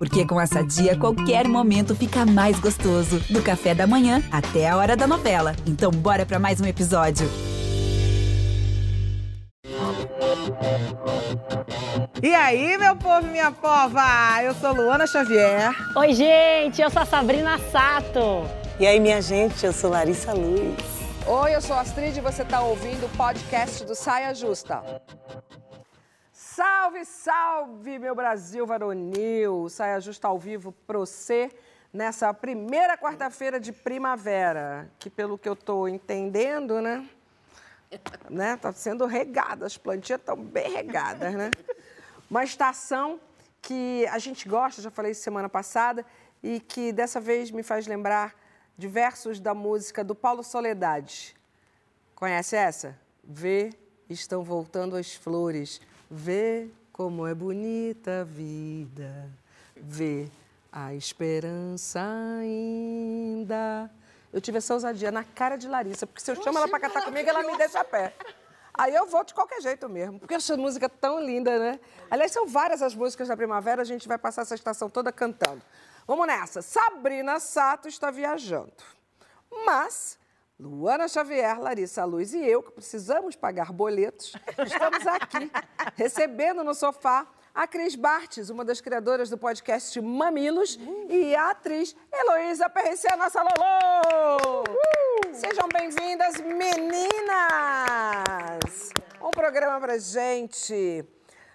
Porque com essa dia, qualquer momento fica mais gostoso. Do café da manhã até a hora da novela. Então, bora para mais um episódio. E aí, meu povo e minha pova? Eu sou Luana Xavier. Oi, gente, eu sou a Sabrina Sato. E aí, minha gente, eu sou Larissa Luz. Oi, eu sou a Astrid e você está ouvindo o podcast do Saia Justa. Salve, salve, meu Brasil varonil! Saia Justa ao vivo para você nessa primeira quarta-feira de primavera, que pelo que eu estou entendendo, né? né? Tá sendo regada, as plantinhas estão bem regadas, né? Uma estação que a gente gosta, já falei semana passada, e que dessa vez me faz lembrar de versos da música do Paulo Soledade. Conhece essa? Vê, estão voltando as flores. Vê como é bonita a vida. Vê a esperança ainda. Eu tive essa ousadia na cara de Larissa, porque se eu chamo ela para cantar comigo, ela me deixa a pé. Aí eu vou de qualquer jeito mesmo, porque essa música é tão linda, né? Aliás, são várias as músicas da primavera, a gente vai passar essa estação toda cantando. Vamos nessa. Sabrina Sato está viajando. Mas Luana Xavier, Larissa Luz e eu, que precisamos pagar boletos, estamos aqui recebendo no sofá a Cris Bartes, uma das criadoras do podcast Mamilos, e a atriz Heloísa PRC, a nossa Lolo! Sejam bem-vindas, meninas! Um programa pra gente.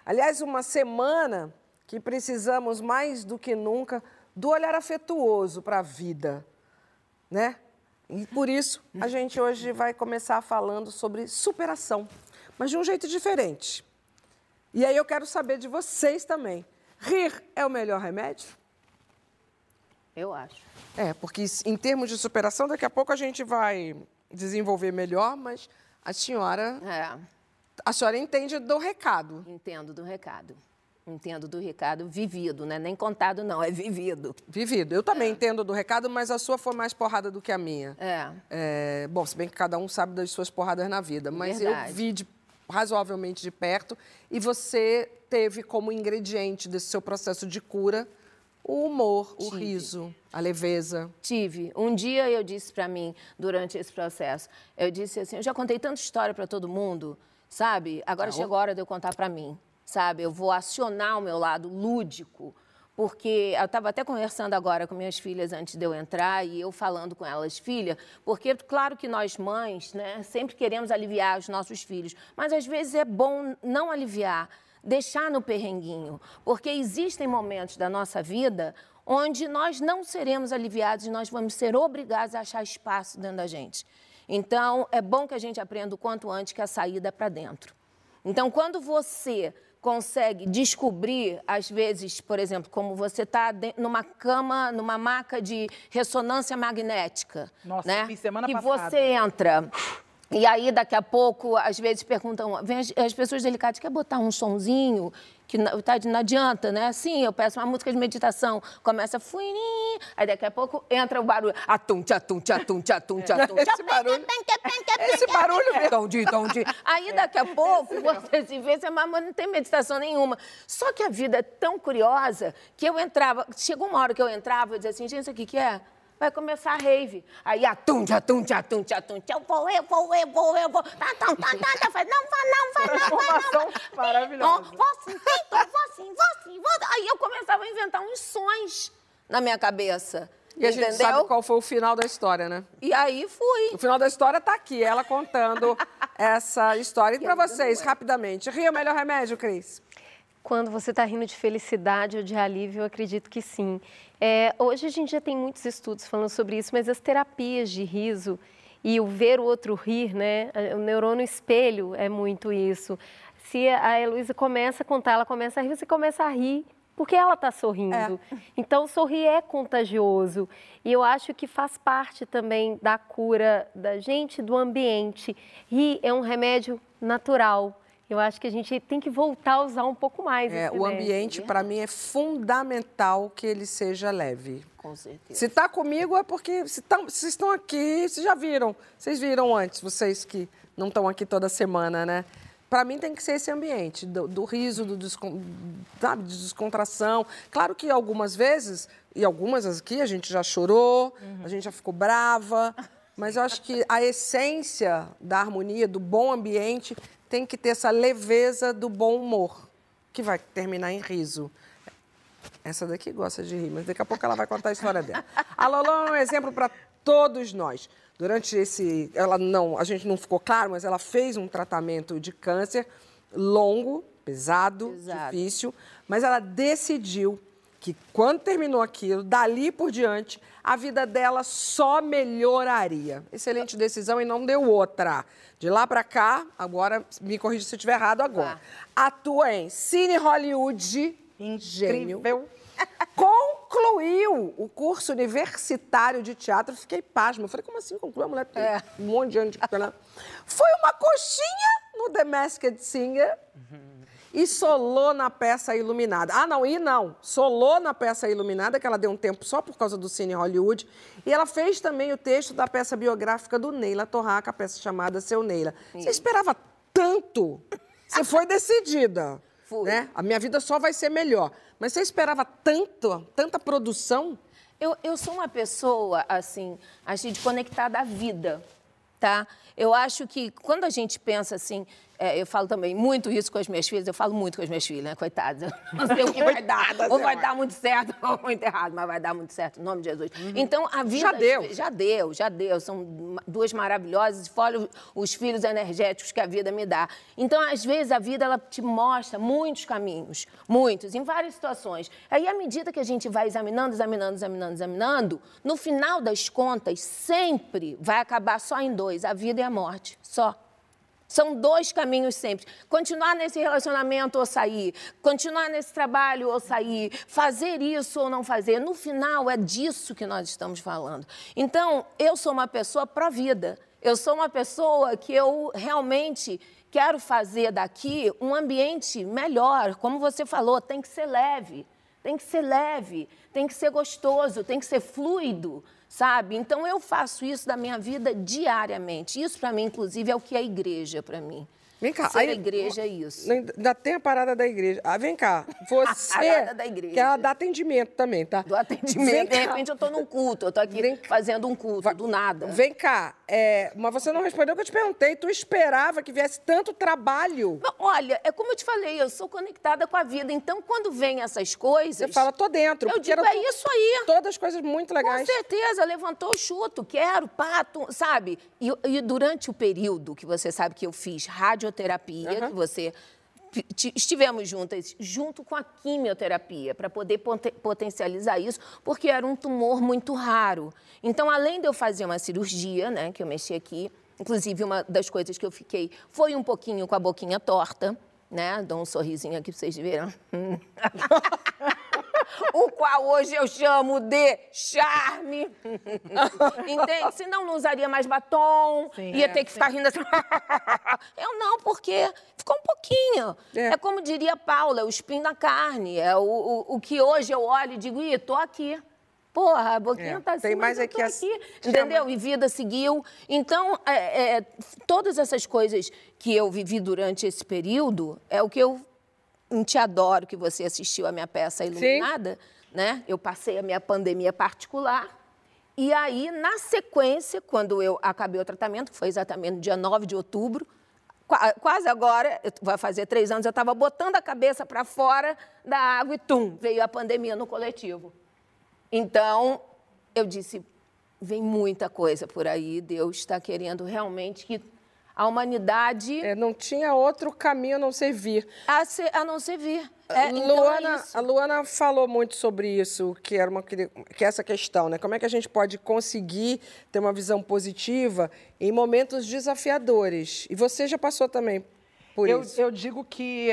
Aliás, uma semana que precisamos mais do que nunca do olhar afetuoso para a vida, né? E por isso a gente hoje vai começar falando sobre superação, mas de um jeito diferente. E aí eu quero saber de vocês também. Rir é o melhor remédio? Eu acho. É, porque em termos de superação, daqui a pouco a gente vai desenvolver melhor, mas a senhora. É. A senhora entende do recado. Entendo do recado. Entendo do recado vivido, né? Nem contado, não, é vivido. Vivido. Eu também é. entendo do recado, mas a sua foi mais porrada do que a minha. É. é bom, se bem que cada um sabe das suas porradas na vida, mas Verdade. eu vi de, razoavelmente de perto e você teve como ingrediente desse seu processo de cura o humor, Tive. o riso, a leveza. Tive. Um dia eu disse para mim, durante esse processo, eu disse assim, eu já contei tanta história para todo mundo, sabe? Agora tá chegou a hora de eu contar para mim, sabe? Eu vou acionar o meu lado lúdico, porque eu estava até conversando agora com minhas filhas antes de eu entrar e eu falando com elas, filha, porque claro que nós mães, né, sempre queremos aliviar os nossos filhos, mas às vezes é bom não aliviar, deixar no perrenguinho, porque existem momentos da nossa vida onde nós não seremos aliviados e nós vamos ser obrigados a achar espaço dentro da gente. Então, é bom que a gente aprenda o quanto antes que a saída é para dentro. Então, quando você consegue descobrir, às vezes, por exemplo, como você está numa cama, numa maca de ressonância magnética, Nossa, né? fiz semana que passada. você entra e aí, daqui a pouco, às vezes perguntam, as, as pessoas delicadas, quer botar um sonzinho? Que não, tá, não adianta, né? Sim, eu peço uma música de meditação, começa fuirim, aí daqui a pouco entra o barulho, atum, tchatum, tchatum, tchatum, tchatum. Esse barulho, esse barulho mesmo. Aí, daqui a pouco, você se vê, você mas não tem meditação nenhuma. Só que a vida é tão curiosa que eu entrava, chegou uma hora que eu entrava e dizia assim, gente, isso aqui que é? Vai começar a rave. Aí, atum, atum, atum, atum, eu vou, eu vou, eu vou, eu vou. Tá, tá, tá, tá, tá, faz, não, vai, não, vai, não, vai, não. Maravilhosa. Vou sim, vou sim, vou sim, vou. Aí eu começava a inventar uns sons na minha cabeça. E a gente Entendeu? sabe qual foi o final da história, né? E aí fui. O final da história tá aqui, ela contando essa história. E para vocês, rapidamente, rio é o melhor remédio, Cris? Quando você está rindo de felicidade ou de alívio, eu acredito que sim. É, hoje a gente já tem muitos estudos falando sobre isso, mas as terapias de riso e o ver o outro rir, né? O neurônio espelho é muito isso. Se a Heloísa começa a contar, ela começa a rir, você começa a rir porque ela está sorrindo. É. Então, sorrir é contagioso. E eu acho que faz parte também da cura da gente, do ambiente. Rir é um remédio natural. Eu acho que a gente tem que voltar a usar um pouco mais. É, o ambiente, para mim, é fundamental que ele seja leve. Com certeza. Se está comigo é porque se tá, vocês estão aqui, vocês já viram. Vocês viram antes, vocês que não estão aqui toda semana, né? para mim tem que ser esse ambiente do, do riso, do descon, sabe, de descontração. Claro que algumas vezes, e algumas aqui, a gente já chorou, uhum. a gente já ficou brava, mas eu acho que a essência da harmonia, do bom ambiente, tem que ter essa leveza do bom humor, que vai terminar em riso. Essa daqui gosta de rir, mas daqui a pouco ela vai contar a história dela. A Loló é um exemplo para todos nós durante esse, ela não, a gente não ficou claro, mas ela fez um tratamento de câncer longo, pesado, Exato. difícil, mas ela decidiu que quando terminou aquilo, dali por diante, a vida dela só melhoraria. Excelente decisão e não deu outra. De lá para cá, agora me corrija se eu estiver errado agora. Ah. Atua em Cine Hollywood, Incrível. gênio. Concluiu o curso universitário de teatro. Fiquei pasma. Eu falei, como assim concluiu? A mulher tem é. um monte de anos de Foi uma coxinha no The Masked Singer. E solou na peça Iluminada. Ah, não, e não. Solou na peça Iluminada, que ela deu um tempo só por causa do Cine Hollywood. E ela fez também o texto da peça biográfica do Neila Torraca, a peça chamada Seu Neila. Sim. Você esperava tanto? Você foi decidida. Fui. Né? A minha vida só vai ser melhor. Mas você esperava tanto, tanta produção? Eu, eu sou uma pessoa, assim, acho de conectada à vida, tá? Eu acho que quando a gente pensa assim, é, eu falo também muito isso com as minhas filhas, eu falo muito com as minhas filhas, né? Coitadas. Não sei o que vai dar. ou vai dar muito certo, ou muito errado, mas vai dar muito certo, em nome de Jesus. Uhum. Então, a vida. Já deu. Já deu, já deu. São duas maravilhosas, fora os filhos energéticos que a vida me dá. Então, às vezes, a vida ela te mostra muitos caminhos, muitos, em várias situações. Aí, à medida que a gente vai examinando, examinando, examinando, examinando, no final das contas, sempre vai acabar só em dois: a vida e a morte. Só. São dois caminhos sempre. Continuar nesse relacionamento ou sair, continuar nesse trabalho ou sair, fazer isso ou não fazer. No final, é disso que nós estamos falando. Então, eu sou uma pessoa pró-vida. Eu sou uma pessoa que eu realmente quero fazer daqui um ambiente melhor. Como você falou, tem que ser leve. Tem que ser leve, tem que ser gostoso, tem que ser fluido sabe? Então eu faço isso da minha vida diariamente. Isso para mim, inclusive, é o que é igreja para mim. Vem cá. Ser aí, igreja é isso. Ainda tem a parada da igreja. Ah, vem cá. Você. a parada da igreja. Que ela dá atendimento também, tá? Do atendimento. Vem de repente eu estou num culto, eu estou aqui vem fazendo um culto, Vai, do nada. Vem cá. É, mas você não respondeu o que eu te perguntei. Tu esperava que viesse tanto trabalho? olha, é como eu te falei, eu sou conectada com a vida. Então, quando vem essas coisas. Você fala, tô dentro. Eu digo, é isso aí. Todas coisas muito legais. Com certeza, levantou o chuto, quero, pato, sabe? E, e durante o período que você sabe que eu fiz radioterapia, uhum. que você estivemos juntas junto com a quimioterapia para poder potencializar isso, porque era um tumor muito raro. Então, além de eu fazer uma cirurgia, né, que eu mexi aqui, inclusive uma das coisas que eu fiquei foi um pouquinho com a boquinha torta, né? Dou um sorrisinho aqui para vocês verem. o qual hoje eu chamo de charme. Entende? Senão não usaria mais batom, sim, ia é, ter que sim. ficar rindo assim. eu não, porque ficou um pouquinho. É. é como diria Paula, é o espinho na carne. É o, o, o que hoje eu olho e digo, ih, tô aqui. Porra, a boquinha é. tá assim, Tem mais aqui, aqui entendeu? E vida seguiu. Então, é, é, todas essas coisas que eu vivi durante esse período é o que eu te adoro que você assistiu a minha peça Iluminada, Sim. né? Eu passei a minha pandemia particular. E aí, na sequência, quando eu acabei o tratamento, que foi exatamente no dia 9 de outubro, quase agora, vai fazer três anos, eu estava botando a cabeça para fora da água e tum, veio a pandemia no coletivo. Então, eu disse, vem muita coisa por aí, Deus está querendo realmente que a humanidade. É, não tinha outro caminho a não ser vir. A, ser, a não ser vir. É, então Luana, é a Luana falou muito sobre isso, que era uma que é essa questão, né? Como é que a gente pode conseguir ter uma visão positiva em momentos desafiadores? E você já passou também por eu, isso. Eu digo que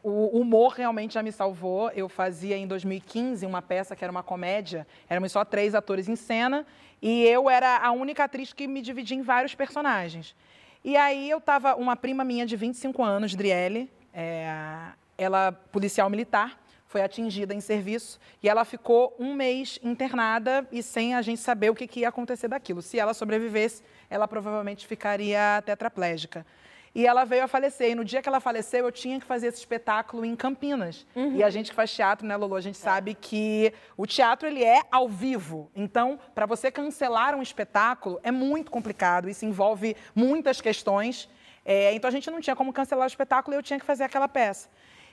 o humor realmente já me salvou. Eu fazia em 2015 uma peça que era uma comédia, éramos só três atores em cena, e eu era a única atriz que me dividia em vários personagens. E aí eu tava, uma prima minha de 25 anos, Driele, é, ela policial militar, foi atingida em serviço e ela ficou um mês internada e sem a gente saber o que, que ia acontecer daquilo. Se ela sobrevivesse, ela provavelmente ficaria tetraplégica. E ela veio a falecer. E no dia que ela faleceu, eu tinha que fazer esse espetáculo em Campinas. E a gente que faz teatro, né, Lolo? A gente sabe que o teatro, ele é ao vivo. Então, para você cancelar um espetáculo, é muito complicado. Isso envolve muitas questões. É, então, a gente não tinha como cancelar o espetáculo e eu tinha que fazer aquela peça.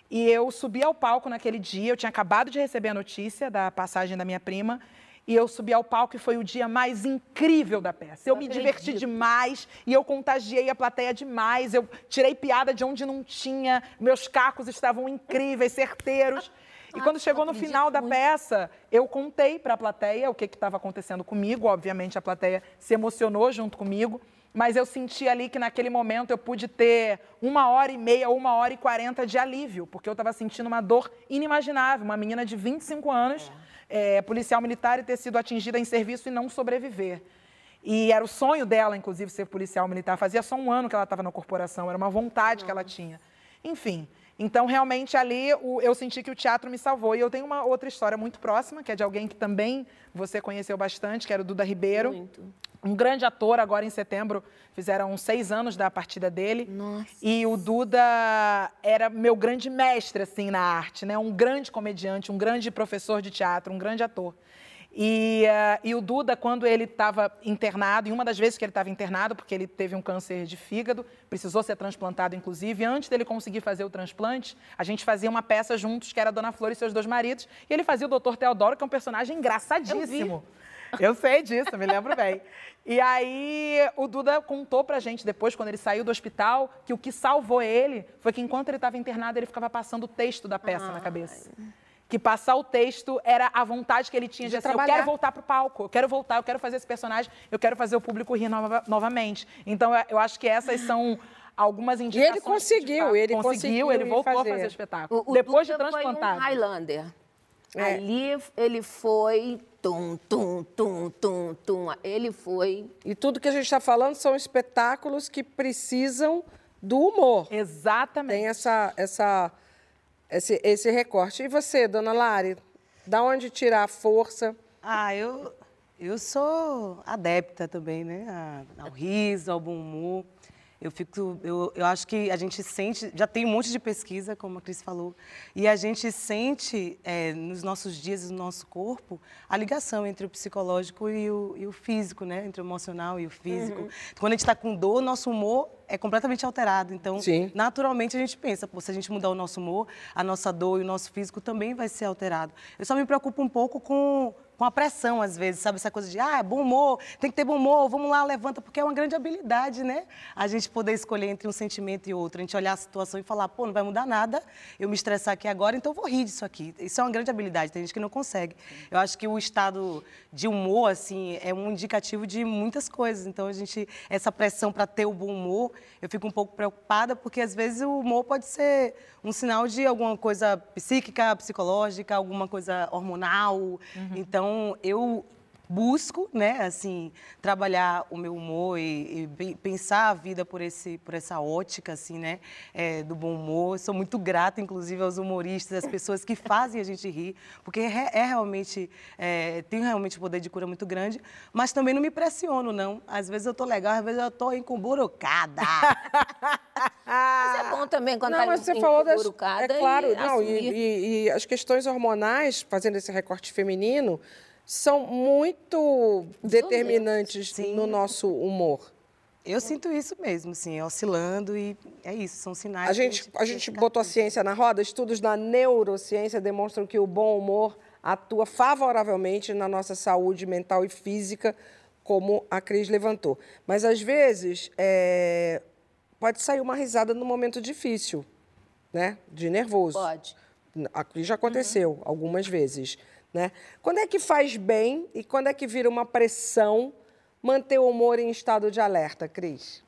E eu subi ao palco naquele dia, eu tinha acabado de receber a notícia da passagem da minha prima. E eu subi ao palco e foi o dia mais incrível da peça. Eu me diverti demais e eu contagiei a plateia demais. Eu tirei piada de onde não tinha. Meus cacos estavam incríveis, certeiros. E quando chegou no final da peça, eu contei para a plateia o que estava acontecendo comigo. Obviamente, a plateia se emocionou junto comigo. Mas eu senti ali que naquele momento eu pude ter uma hora e meia, uma hora e quarenta de alívio, porque eu estava sentindo uma dor inimaginável. Uma menina de 25 anos é, policial militar e ter sido atingida em serviço e não sobreviver. E era o sonho dela, inclusive, ser policial militar. Fazia só um ano que ela estava na corporação, era uma vontade que ela tinha. Enfim, então realmente ali o, eu senti que o teatro me salvou. E eu tenho uma outra história muito próxima, que é de alguém que também você conheceu bastante, que era o Duda Ribeiro. Muito. Um grande ator, agora em setembro, fizeram seis anos da partida dele. Nossa. E o Duda era meu grande mestre, assim, na arte, né? Um grande comediante, um grande professor de teatro, um grande ator. E, eh, e o Duda, quando ele estava internado, e uma das vezes que ele estava internado, porque ele teve um câncer de fígado, precisou ser transplantado, inclusive, antes dele conseguir fazer o transplante, a gente fazia uma peça juntos, que era a Dona Flor e seus dois maridos, e ele fazia o Dr. Teodoro, que é um personagem engraçadíssimo. Eu sei disso, me lembro bem. E aí o Duda contou pra gente depois, quando ele saiu do hospital, que o que salvou ele foi que enquanto ele estava internado, ele ficava passando o texto da peça na cabeça. Que passar o texto era a vontade que ele tinha de, De assim, eu quero voltar pro palco, eu quero voltar, eu quero fazer esse personagem, eu quero fazer o público rir nova- novamente. Então eu- acho que essas são algumas indicações. conseguiu, de fato, ele conseguiu, conseguiu ele voltou fazer. a fazer o espetáculo. O, o depois de transplantado. Foi um Highlander. É. Ali ele foi tum, tum, tum, tum, tum. Ele foi. E tudo que a gente está falando são espetáculos que precisam do humor. Exatamente. Tem essa, essa, esse, esse recorte. E você, dona Lari, da onde tirar a força? Ah, eu, eu sou adepta também, né? Ao riso, ao bom humor. Eu, fico, eu, eu acho que a gente sente, já tem um monte de pesquisa, como a Cris falou, e a gente sente é, nos nossos dias, no nosso corpo, a ligação entre o psicológico e o, e o físico, né? Entre o emocional e o físico. Quando a gente está com dor, nosso humor é completamente alterado. Então, Sim. naturalmente a gente pensa, se a gente mudar o nosso humor, a nossa dor e o nosso físico também vai ser alterado. Eu só me preocupo um pouco com, com a pressão, às vezes, sabe? Essa coisa de, ah, bom humor, tem que ter bom humor, vamos lá, levanta, porque é uma grande habilidade, né? A gente poder escolher entre um sentimento e outro, a gente olhar a situação e falar, pô, não vai mudar nada, eu me estressar aqui agora, então eu vou rir disso aqui. Isso é uma grande habilidade, tem gente que não consegue. Eu acho que o estado de humor, assim, é um indicativo de muitas coisas. Então, a gente, essa pressão para ter o bom humor, eu fico um pouco preocupada, porque às vezes o humor pode ser um sinal de alguma coisa psíquica, psicológica, alguma coisa hormonal. Então, eu busco, né, assim, trabalhar o meu humor e, e pe- pensar a vida por esse, por essa ótica, assim, né, é, do bom humor. Sou muito grata, inclusive, aos humoristas, às pessoas que fazem a gente rir, porque é, é realmente é, tem realmente um poder de cura muito grande. Mas também não me pressiono, não. Às vezes eu tô legal, às vezes eu tô encuburucada. Mas é bom também quando Não, tá mas você falou das. É claro, e não, e, e- e as questões hormonais, fazendo esse recorte feminino, são muito determinantes no nosso humor. Eu sinto isso mesmo, assim, oscilando e é isso, são sinais. A gente, a gente botou a ciência na roda, estudos da neurociência demonstram que o bom humor atua favoravelmente na nossa saúde mental e física, como a Cris levantou. Mas, às vezes, é, pode sair uma risada num momento difícil, né? De nervoso. Pode. Aqui já aconteceu algumas vezes, né? Quando é que faz bem e quando é que vira uma pressão manter o humor em estado de alerta, Cris?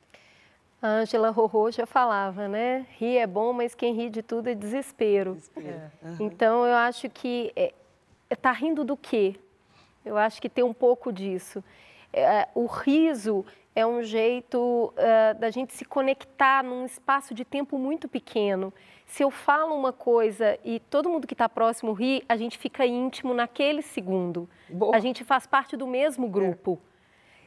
A Ângela Rorô já falava, né? Rir é bom, mas quem ri de tudo é desespero. Então, eu acho que é, tá rindo do quê? Eu acho que tem um pouco disso. É, o riso é um jeito é, da gente se conectar num espaço de tempo muito pequeno. Se eu falo uma coisa e todo mundo que está próximo ri, a gente fica íntimo naquele segundo. Boa. A gente faz parte do mesmo grupo.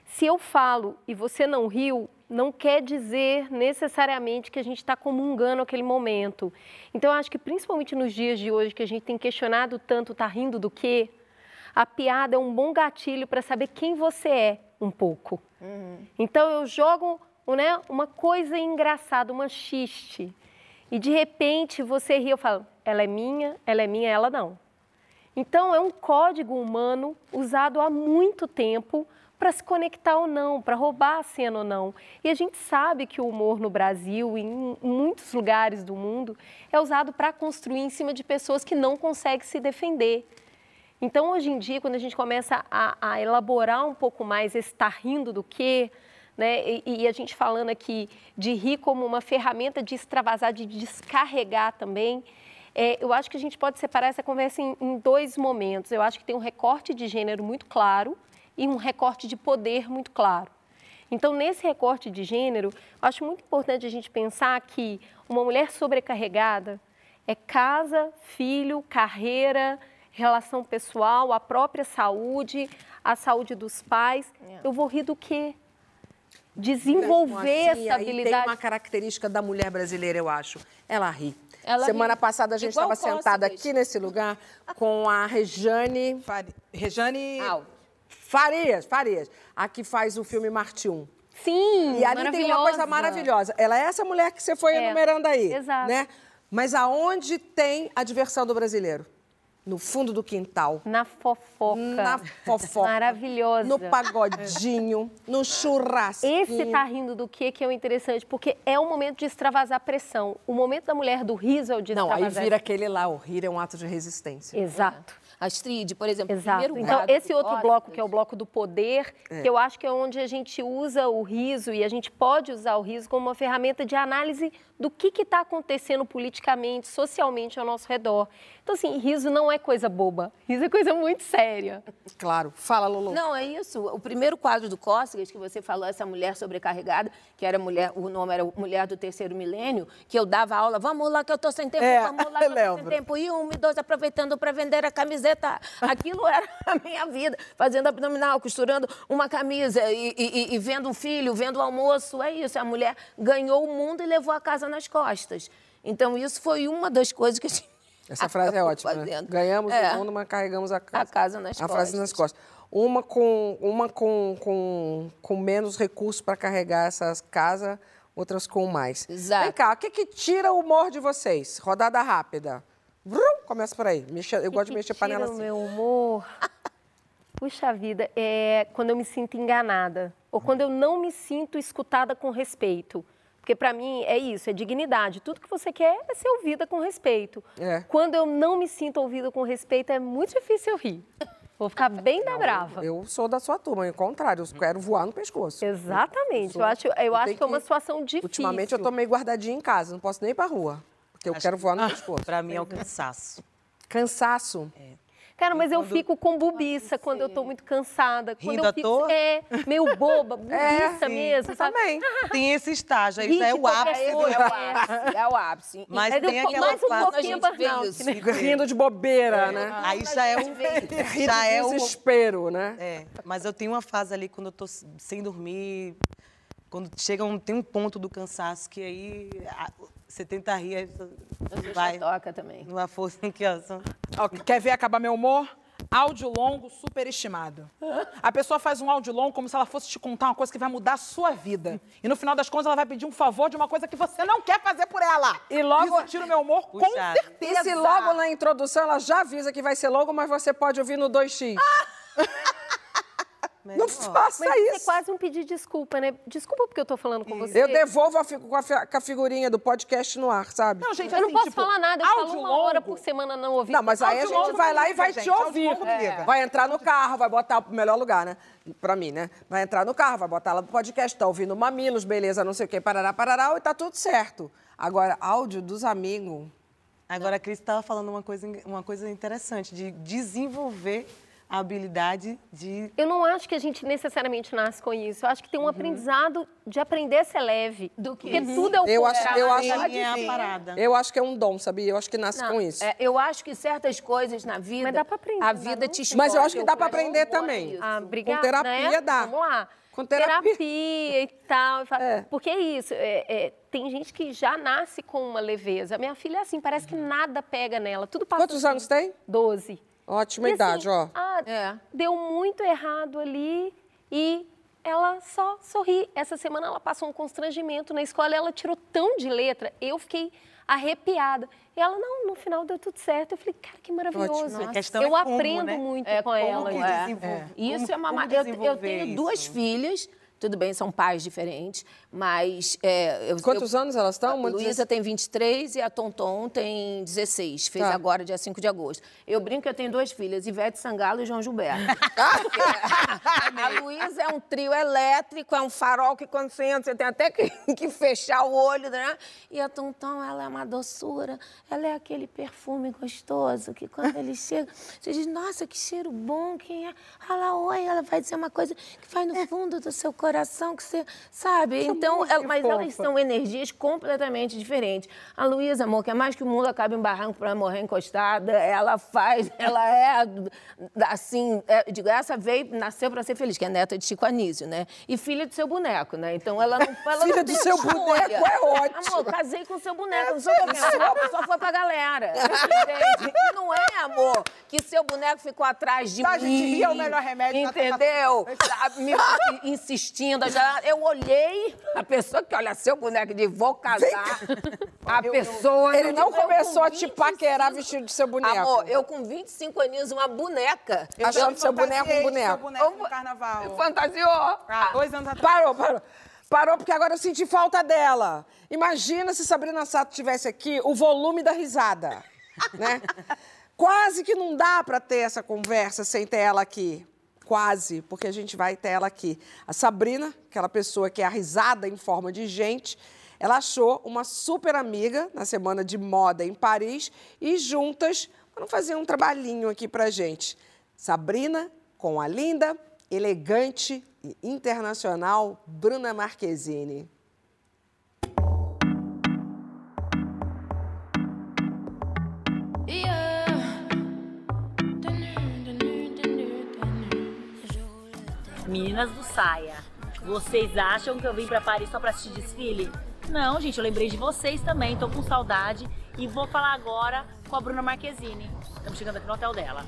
Se eu falo e você não riu, não quer dizer necessariamente que a gente está comungando aquele momento. Então, eu acho que principalmente nos dias de hoje, que a gente tem questionado tanto, tá rindo do quê? A piada é um bom gatilho para saber quem você é um pouco. Então, eu jogo né, uma coisa engraçada, uma xiste. E de repente você ri, eu falo, ela é minha, ela é minha, ela não. Então é um código humano usado há muito tempo para se conectar ou não, para roubar a cena ou não. E a gente sabe que o humor no Brasil e em muitos lugares do mundo é usado para construir em cima de pessoas que não conseguem se defender. Então, hoje em dia, quando a gente começa a, a elaborar um pouco mais esse tá rindo do quê, né? E, e, a gente falando aqui de rir como uma ferramenta de extravasar, de descarregar também, é, eu acho que a gente pode separar essa conversa em, em dois momentos. Eu acho que tem um recorte de gênero muito claro e um recorte de poder muito claro. Então, nesse recorte de gênero, acho muito importante a gente pensar que uma mulher sobrecarregada é casa, filho, carreira, relação pessoal, a própria saúde, a saúde dos pais. É. Eu vou rir do quê? Desenvolver assim, essa habilidade. Tem uma característica da mulher brasileira, eu acho. Ela ri. Ela Semana ri. passada a gente estava sentada aqui nesse lugar com a Rejane. Fari... Rejane. Farias, Farias. A que faz o filme Marte 1. Sim, E ali tem uma coisa maravilhosa. Ela é essa mulher que você foi é. enumerando aí. Exato. Né? Mas aonde tem a diversão do brasileiro? No fundo do quintal. Na fofoca. Na fofoca. Maravilhosa. No pagodinho, no churrasco. Esse tá rindo do que que é o interessante, porque é o momento de extravasar pressão. O momento da mulher do riso é o de Não, aí vira aquele lá, o rir é um ato de resistência. Exato. Astrid, por exemplo, Exato. Então, esse outro bloco, que é o bloco do poder, é. que eu acho que é onde a gente usa o riso e a gente pode usar o riso como uma ferramenta de análise do que está acontecendo politicamente, socialmente ao nosso redor. Então, assim, riso não é coisa boba. Riso é coisa muito séria. Claro. Fala, Lulu. Não, é isso. O primeiro quadro do Cócegas, que você falou, essa mulher sobrecarregada, que era mulher, o nome era Mulher do Terceiro Milênio, que eu dava aula, vamos lá que eu tô sem tempo, é, vamos lá que eu tô sem tempo. E um e dois aproveitando para vender a camiseta. Aquilo era a minha vida. Fazendo abdominal, costurando uma camisa e, e, e vendo um filho, vendo o almoço. É isso. A mulher ganhou o mundo e levou a casa nas costas. Então, isso foi uma das coisas que a gente. Essa frase é ótima. Né? Ganhamos é. o mundo, mas carregamos a casa. A casa nas a costas. A frase nas costas. Uma com, uma com, com, com menos recursos para carregar essas casas, outras com mais. Exato. Vem cá, o que, que tira o humor de vocês? Rodada rápida. Vrum, começa por aí. Mexa, eu que gosto de mexer tira panela assim. o meu humor? Puxa vida, é quando eu me sinto enganada. Ou quando eu não me sinto escutada com respeito. Porque para mim é isso, é dignidade. Tudo que você quer é ser ouvida com respeito. É. Quando eu não me sinto ouvida com respeito, é muito difícil eu rir. Vou ficar bem da brava. Eu sou da sua turma, ao contrário, eu quero voar no pescoço. Exatamente. Eu, eu acho, eu, eu acho que é uma situação difícil. Ultimamente eu tô meio guardadinha em casa, não posso nem ir pra rua. Porque eu acho quero voar no ah, pescoço. Pra mim é o cansaço. Cansaço? É. Cara, mas eu fico com bubiça quando eu tô muito cansada. Quando Rindo eu à fico, toa? É, meio boba, bubiça É, mesmo, sabe? Também. Tem esse estágio, aí isso é o ápice. coisa. É o ápice, é o ápice. Mas É tem aquela mais um fase... pouquinho a gente né? Fica rindo de bobeira, né? Aí já é um... Já é o... desespero, né? É, mas eu tenho uma fase ali quando eu tô sem dormir, quando chega um, tem um ponto do cansaço que aí a- você tenta rir, aí você vai toca também. numa força aqui, ó. só- Ó, quer ver acabar meu humor? Áudio longo, superestimado. A pessoa faz um áudio longo como se ela fosse te contar uma coisa que vai mudar a sua vida. E no final das contas, ela vai pedir um favor de uma coisa que você não quer fazer por ela. E logo- Isso tira o meu humor, com Puxado. certeza. E se logo na introdução ela já avisa que vai ser logo, mas você pode ouvir no 2x? Não faça Mas isso é quase um pedir desculpa, né? Desculpa porque eu tô falando com você. Eu devolvo a com, a com a figurinha do podcast no ar, sabe? Não, gente, Eu não assim, posso tipo, falar nada, eu falo uma hora longo. por semana não ouvir. Não, mas aí a gente vai lá e vai gente, te ouvir. liga. Vai entrar no carro, vai botar pro melhor lugar, né? Pra mim, né? Vai entrar no carro, vai botar lá no podcast, tá ouvindo Mamilos, beleza, não sei o quê, parará, parará, e tá tudo certo. Agora, áudio dos amigos... Agora a Cris estava falando uma coisa, uma coisa interessante, de desenvolver a habilidade de. Eu não acho que a gente necessariamente nasce com isso. Eu acho que tem um Uhum. aprendizado de aprender a ser leve. Do que Porque isso. tudo é o Eu acho- eu acho- é a parada. Eu acho que é um dom, sabia? Eu acho que nasce Não, com isso. é, eu acho que certas coisas na vida. Mas dá pra aprender, A vida te escolhe. Mas eu acho que dá pra aprender também. isso. Ah, obrigada. Com terapia né? dá. Vamos lá. Com terapia. Terapia e tal. É. Porque é isso. é- é, tem gente que já nasce com uma leveza. Minha filha é assim, parece que nada pega nela. Tudo passa. Quantos anos tem? Doze. Ótima E idade, assim, ó. ah, É. deu muito errado ali e ela só sorri. Essa semana ela passou um constrangimento na escola, ela tirou tão de letra, eu fiquei arrepiada. E ela, não, no final deu tudo certo. Eu falei, cara, que maravilhoso. Ótimo. A questão eu é como, aprendo né? muito É com como ela. que É. Isso como- é uma. como ma- Eu, tenho isso? duas filhas. Tudo bem, são pais diferentes, mas. É, eu, Quantos eu, anos elas estão? A Luísa tem 23 e a Tonton tem 16. Fez Tá. agora, dia 5 de agosto. Eu brinco que eu tenho duas filhas, Ivete Sangalo e João Gilberto. Porque a Luísa é um trio elétrico, é um farol que quando você entra, você tem até que, que fechar o olho, né? E a Tonton, ela é uma doçura. Ela é aquele perfume gostoso que quando ele chega, você diz, nossa, que cheiro bom, quem é? Ela, oi, ela vai dizer uma coisa que vai no fundo do seu coração, que você sabe. Então, ela- mas elas são energias completamente diferentes. A Luísa, amor, que é mais que o mundo acabe em barranco para morrer encostada, ela faz, ela é assim, é, digo, essa veio, nasceu para ser feliz, que é neta de Chico Anísio, né? E filha do seu boneco, né? Então ela não ela Filha não do seu escolha. boneco é ótimo. Amor, casei com o seu boneco, não sou qualquer a pessoa foi pra galera. Entende? E não é, amor, que seu boneco ficou atrás de Tá, mim. gente, via o melhor remédio, tá- tá- Entendeu? Sabe, me- insistindo. Já- Eu olhei, a pessoa que olha seu boneco de vou casar, a pessoa... Ele não eu começou com a te 25 paquerar vestido de seu boneco. Amor, eu com 25 aninhos, uma boneca. Achando seu boneco um boneco. Seu boneco no carnaval. Fantasiou. Ah, dois anos atrás. Parou, parou. Parou porque agora eu senti falta dela. Imagina se Sabrina Sato tivesse aqui o volume da risada, né? Quase que não dá para ter essa conversa sem ter ela aqui. Quase, porque a gente vai ter ela aqui. A Sabrina, aquela pessoa que é a risada em forma de gente, ela achou uma super amiga na semana de moda em Paris e juntas foram fazer um trabalhinho aqui pra gente. Sabrina com a linda, elegante e internacional Bruna Marquezine. Meninas do Saia, vocês acham que eu vim pra Paris só pra assistir desfile? Não, gente, eu lembrei de vocês também, tô com saudade e vou falar agora com a Bruna Marquezine. Estamos chegando aqui no hotel dela.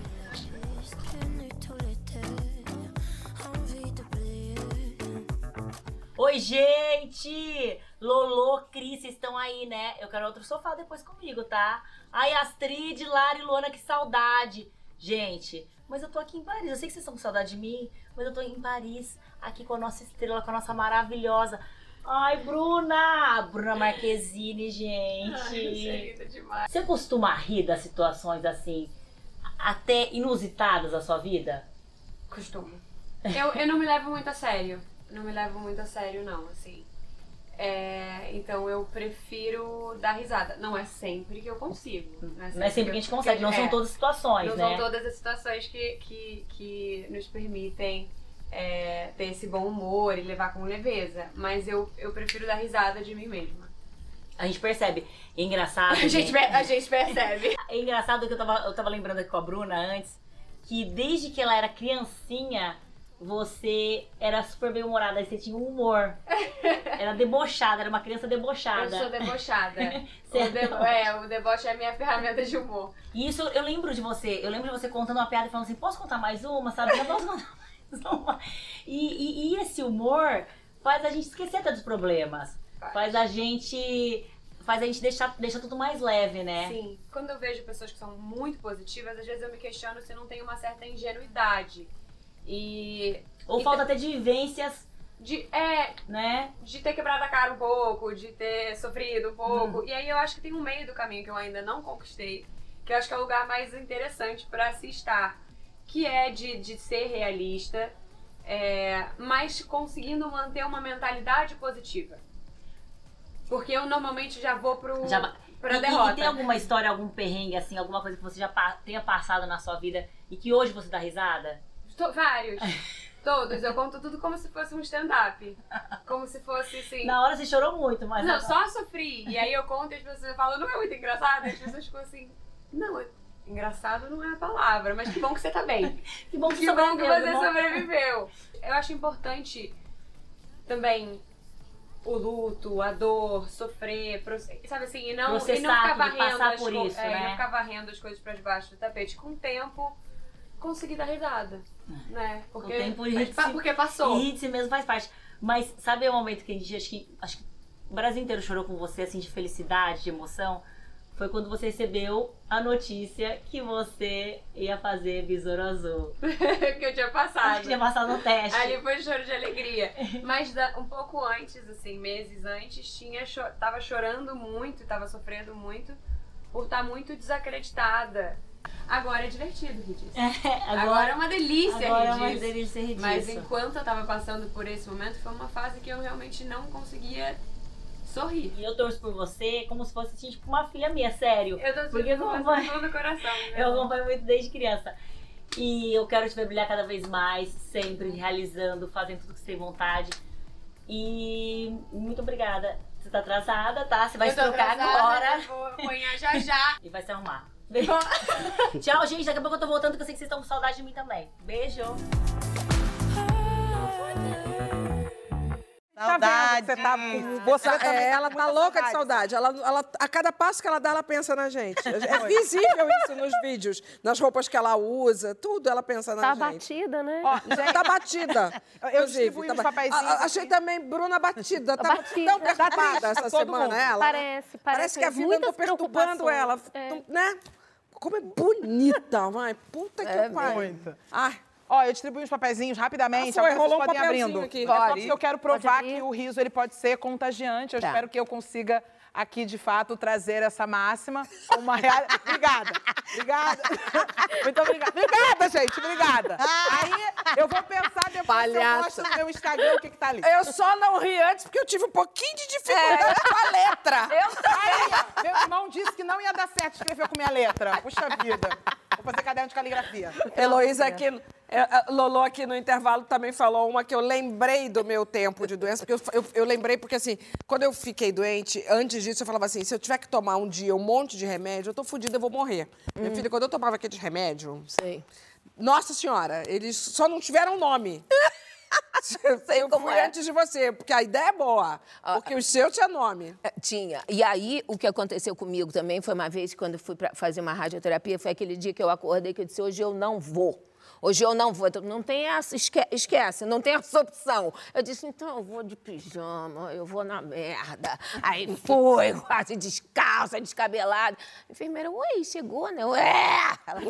Oi, gente! Lolo, Cris, estão aí, né? Eu quero outro sofá depois comigo, tá? Ai, Astrid, Lara e Luana, que saudade! Gente, mas eu tô aqui em Paris. Eu sei que vocês estão com saudade de mim, mas eu tô em Paris, aqui com a nossa estrela, com a nossa maravilhosa. Ai, Bruna! Bruna Marquezine, gente. Você costuma rir das situações assim, até inusitadas da sua vida? Costumo. Eu, eu não me levo muito a sério. Não me levo muito a sério, não, assim. É, então eu prefiro dar risada. Não é sempre que eu consigo. Não é Não é sempre que a gente consegue, não são é, todas as situações, Não né? são todas as situações que, que, que nos permitem é, ter esse bom humor e levar com leveza. Mas eu, eu prefiro dar risada de mim mesma. A gente percebe. É engraçado. A gente, per- a gente percebe. É engraçado que eu tava, eu tava lembrando aqui com a Bruna antes, que desde que ela era criancinha, você era super bem-humorada, você tinha um humor. Era debochada, era uma criança Eu debochada. sou debochada. O, é de- deboche. é, o deboche é a minha ferramenta de humor. E isso eu lembro de você. Eu lembro de você contando uma piada e falando assim: posso contar mais uma, sabe? Eu posso contar mais uma. E, e- e esse humor faz a gente esquecer até dos problemas. Faz. Faz a gente. Faz a gente deixar, deixar tudo mais leve, né? Sim. Quando eu vejo pessoas que são muito positivas, às vezes eu me questiono se não tem uma certa ingenuidade. E. Ou e falta até de vivências, De, é, né? de ter quebrado a cara um pouco, de ter sofrido um pouco. E aí eu acho que tem um meio do caminho que eu ainda não conquistei, que eu acho que é o lugar mais interessante pra se estar, que é de, de ser realista, é, mas conseguindo manter uma mentalidade positiva. Porque eu normalmente já vou pro. Já, pra E- derrota. E tem alguma história, algum perrengue, assim, alguma coisa que você já tenha passado na sua vida e que hoje você dá risada? To- vários. Todos. Eu conto tudo como se fosse um stand-up. Como se fosse assim. Na hora você chorou muito, mas. Não, só sofri. E aí eu conto e as pessoas falam, não é muito engraçado? E as pessoas ficam assim, não, é- engraçado não é a palavra, mas que bom que você tá bem. Que bom que, Que você bom que sobreviveu, você que bom- sobreviveu. Eu acho importante também o luto, a dor, sofrer, sabe assim, e não, e não Processar ficar varrendo as por isso, é, e né? não ficar varrendo as coisas pra debaixo do tapete. Com o tempo, conseguir dar risada, né? Porque, o tempo, de porque passou. E si mesmo faz parte. Mas sabe o momento que a gente acho que, acho que o Brasil inteiro chorou com você, assim, de felicidade, de emoção? Foi quando você recebeu a notícia que você ia fazer Besouro Azul. que eu tinha passado. Que tinha passado no teste. Ali foi choro de alegria. Mas um pouco antes, assim, meses antes, tinha cho tava chorando muito, tava sofrendo muito por estar muito desacreditada. Agora é divertido rir disso. agora, é uma delícia agora rir é uma delícia rir Mas enquanto eu tava passando por esse momento, foi uma fase que eu realmente não conseguia sorrir. E eu torço por você como se fosse assim, tipo uma filha minha, sério. Eu tô Porque eu com acompanho, todo o coração. né? eu acompanho muito desde criança. E eu quero te ver brilhar cada vez mais, sempre realizando, fazendo tudo que você tem vontade. E muito obrigada. Você tá atrasada, tá? Você vai Eu se trocar agora eu Vou apanhar já já. e vai se arrumar. Tchau, gente. Daqui a pouco eu tô voltando, que eu sei que vocês estão com saudade de mim também. Beijo. Tá? Você tá. Você Tá, também é, tá ela tá louca de saudade. Ela, ela, a cada passo que ela dá, ela pensa na gente. É visível isso nos vídeos, nas roupas que ela usa, tudo ela pensa na Tá gente. batida, né? Ó, Tá batida. Eu distribuí tá ba- papeizinhos Ah, Achei também Bruna batida. Tá Batida. tão perturbada essa Todo semana, mundo. ela. Parece, parece. que a vida andou muitas perturbando ela. É. Né? Como é bonita, vai. Puta que pariu. muito. Ai, Ó, eu distribuí uns papeizinhos rapidamente. Ah, foi, rolou um podem ir papelzinho abrindo. aqui. É só porque eu quero provar que o riso ele pode ser contagiante. Eu Tá. espero que eu consiga aqui, de fato, trazer essa máxima com uma real... Obrigada. Obrigada. Muito obrigada. Obrigada, gente. Obrigada. Aí eu vou pensar depois se eu Palhaça. mostro no meu Instagram o que, que tá ali. eu só não ri antes porque eu tive um pouquinho de dificuldade com a letra. Aí, meu irmão disse que não ia dar certo escrever com minha letra. Puxa vida. Vou fazer caderno de caligrafia. Heloísa é, a Lolo aqui no intervalo também falou uma que eu lembrei do meu tempo de doença, porque eu, eu, eu lembrei porque assim, quando eu fiquei doente, antes disso eu falava assim, se eu tiver que tomar um dia um monte de remédio, eu tô fodida, eu vou morrer. Minha filha, quando eu tomava aquele remédio, Sei. nossa senhora, eles só não tiveram nome. Eu sei Eu como fui é. antes de você, porque a ideia é boa, porque o seu tinha nome. É, Tinha. E aí, o que aconteceu comigo também foi uma vez, quando eu fui fazer uma radioterapia, foi aquele dia que eu acordei que eu disse, hoje eu não vou. Hoje eu não vou. Então, Não tem essa, esque- esquece, não tem essa opção. Eu disse, então eu vou de pijama, eu vou na merda. Aí fui, quase descalça, descabelada. A enfermeira, oi, chegou, né? Ué! Ela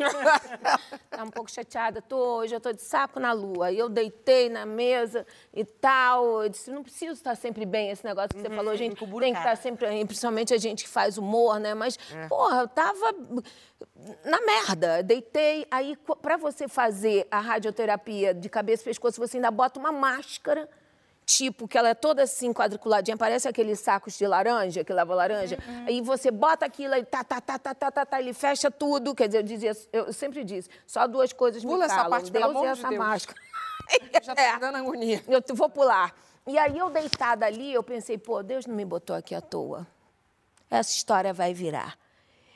tá um pouco chateada. Tô, hoje eu tô de saco na lua. Aí eu deitei na mesa e tal. Eu disse, não preciso estar sempre bem, esse negócio que você falou, gente. Tem que estar sempre principalmente a gente que faz humor, né? Mas, porra, eu tava na merda. Deitei. Aí, pra você fazer a radioterapia de cabeça e pescoço, você ainda bota uma máscara. Tipo, que ela é toda assim, quadriculadinha, parece aqueles sacos de laranja, que lava laranja. Aí você bota aquilo aí, tá, tá, tá, tá, tá, tá, tá, ele fecha tudo. Quer dizer, eu dizia, eu sempre disse, só duas coisas Pula me essa calam, parte, pelo Deus amor e essa Deus. máscara. Já tá dando agonia. Eu vou pular. E aí, eu deitada ali, eu pensei, pô, Deus não me botou aqui à toa. Essa história vai virar.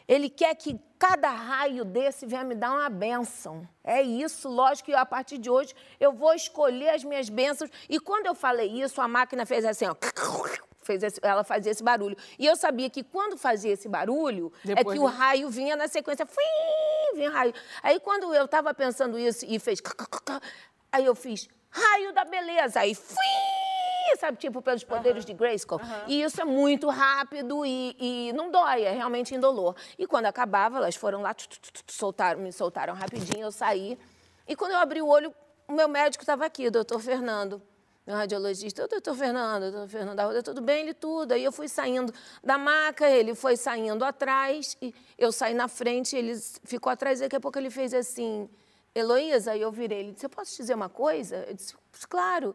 Ele quer que cada raio desse venha me dar uma bênção. É isso, lógico que a partir de hoje eu vou escolher as minhas bênçãos. E quando eu falei isso, a máquina fez assim, ó. Fez esse- ela fazia esse barulho. E eu sabia que quando fazia esse barulho, é Depois que o raio vinha na sequência. Fui, vinha raio. Aí quando eu estava pensando isso e fez. Aí eu fiz raio da beleza. Aí fui, sabe, tipo pelos poderes de Grayskull. E isso é muito rápido e, e não dói, é realmente indolor. E quando acabava, elas foram lá, tu, tu, tu, tu, soltaram, me soltaram rapidinho, eu saí. E quando eu abri o olho, o meu médico estava aqui, o doutor Fernando. Meu radiologista, ô, doutor Fernando, doutor Fernando Arruda, tudo bem? Ele tudo. Aí eu fui saindo da maca, ele foi saindo atrás, e eu saí na frente, ele ficou atrás, e daqui a pouco ele fez assim, Heloísa, aí eu virei, ele disse, eu posso te dizer uma coisa? Eu disse, claro.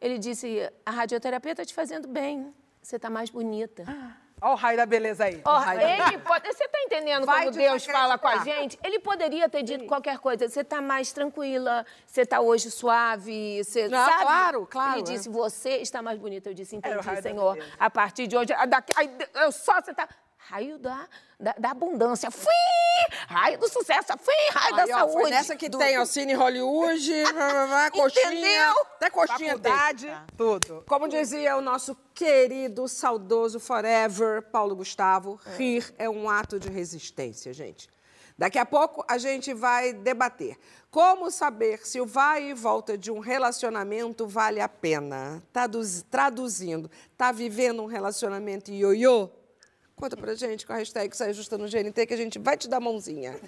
Ele disse, a radioterapia está te fazendo bem, você está mais bonita. Olha o raio da beleza aí. Ó, O raio da ele pode, você tá entendendo Vai como Deus fala com a gente? Ele poderia ter dito qualquer coisa. Você tá mais tranquila, você tá hoje suave, você Não, sabe? claro, claro, Ele é. disse, você está mais bonita. Eu disse, o entendi, Senhor. A partir de hoje, daqui, eu só você tá... Raio da, da, da abundância. Fui! Raio do sucesso. Fui! Raio da Aí, ó, saúde. Foi nessa que do- tem, ó, Cine Hollywood, coxinha. Entendeu? Até coxinha tem. faculdade, tudo. Como dizia o nosso querido, saudoso Forever, Paulo Gustavo, rir é um ato de resistência, gente. Daqui a pouco a gente vai debater. Como saber se o vai e volta de um relacionamento vale a pena? Traduz- traduzindo, tá vivendo um relacionamento ioiô? Conta pra gente com a hashtag Saia Justa no GNT que a gente vai te dar mãozinha.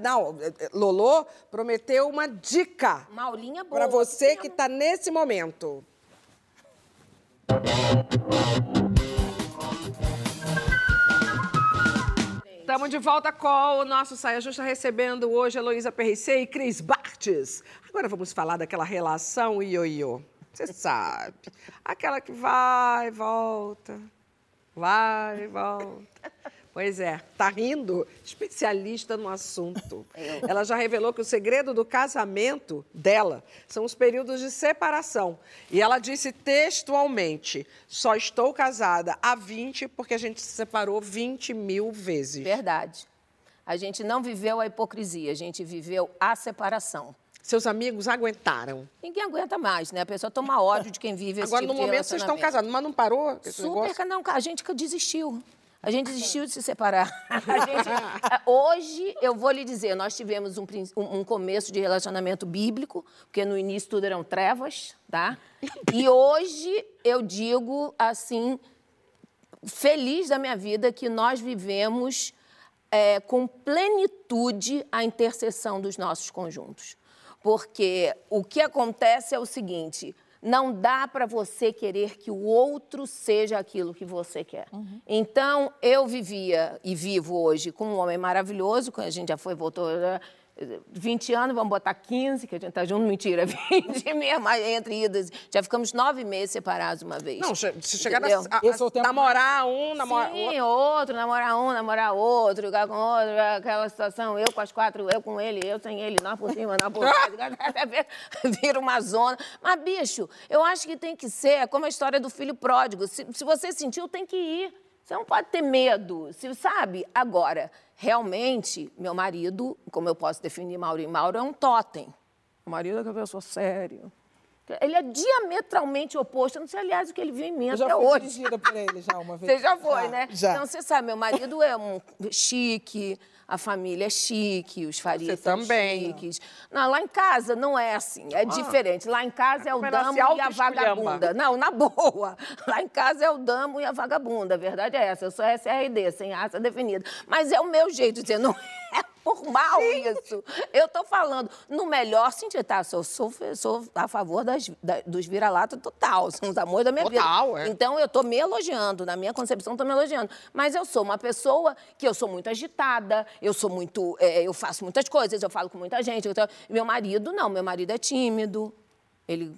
Não, é- é- Lolô prometeu uma dica Uma aulinha boa. para você que está nesse momento. Estamos de volta com o nosso Saia Justa, recebendo hoje Heloísa Perricê e Cris Bartes. Agora vamos falar daquela relação ioiô. Você sabe, aquela que vai volta, vai e volta. Pois é, tá rindo? Especialista no assunto. Ela já revelou que o segredo do casamento dela são os períodos de separação. E ela disse textualmente: só estou casada há 20 porque a gente se separou 20 mil vezes. Verdade. A gente não viveu a hipocrisia, a gente viveu a separação. Seus amigos aguentaram. Ninguém aguenta mais, né? A pessoa toma ódio de quem vive esse Agora, tipo no momento, vocês estão casados, mas não parou Super, não, a gente que desistiu. A gente desistiu de se separar. Gente- é, hoje, eu vou lhe dizer, nós tivemos um, um- começo de relacionamento bíblico, porque no início tudo eram trevas, tá? E hoje eu digo assim, feliz da minha vida que nós vivemos é, com plenitude a interseção dos nossos conjuntos. Porque o que acontece é o seguinte: não dá para você querer que o outro seja aquilo que você quer. Então, eu vivia e vivo hoje com um homem maravilhoso, que a gente já foi, voltou. Né, 20 anos, vamos botar 15, que a gente tá junto, mentira, 20 mesmo, entre idas. Já ficamos nove meses separados uma vez. Não, se chegar a, a- Esse é namorar um, namorar Sim, outro, namorar um, namorar outro, ficar com outro, aquela situação, eu com as quatro, eu com ele, eu sem ele, nós por cima, nós por trás, vira uma zona. Mas, bicho, eu acho que tem que ser é como a história do filho pródigo. Se, se você sentiu, tem que ir. Você não pode ter medo, se sabe? Agora, realmente, meu marido, como eu posso definir Mauro e Mauro, é um totem. O marido é aquela pessoa séria. Ele é diametralmente oposto. Eu não sei, aliás, o que ele viu em mim Eu até já fui hoje. dirigida por ele já uma vez. Você já foi, né? Já. Então, você sabe, meu marido é um chique, a família é chique, os Farias Você são também. chiques. Não, lá em casa não é assim, é diferente. Lá em casa é o damo e a vagabunda. Não, na boa. Lá em casa é o damo e a vagabunda, a verdade é essa. Eu sou SRD, sem raça definida. Mas é o meu jeito de dizer, não é por mal isso. Eu tô falando no melhor sentido, tá? Sou, sou, sou a favor das, da- dos vira-lata total, são os amores da minha Total, vida. é. Então, eu estou me elogiando, na minha concepção, estou me elogiando. Mas eu sou uma pessoa que eu sou muito agitada, eu sou muito. é, eu faço muitas coisas, eu falo com muita gente. eu tô- Meu marido, não, meu marido é tímido, ele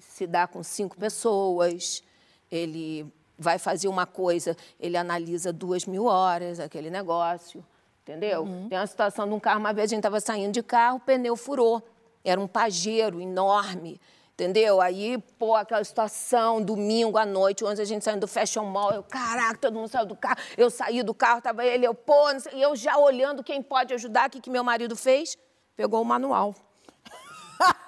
se dá com cinco pessoas, ele vai fazer uma coisa, ele analisa duas mil horas aquele negócio, entendeu? Tem uma situação de um carro, uma vez a gente estava saindo de carro, o pneu furou. Era um pajeiro enorme, entendeu? Aí, pô, aquela situação, domingo à noite, onde a gente saindo do Fashion Mall, eu, caraca, todo mundo saiu do carro, eu saí do carro, tava ele, eu, pô, e eu já olhando quem pode ajudar, o que, que meu marido fez? Pegou o manual.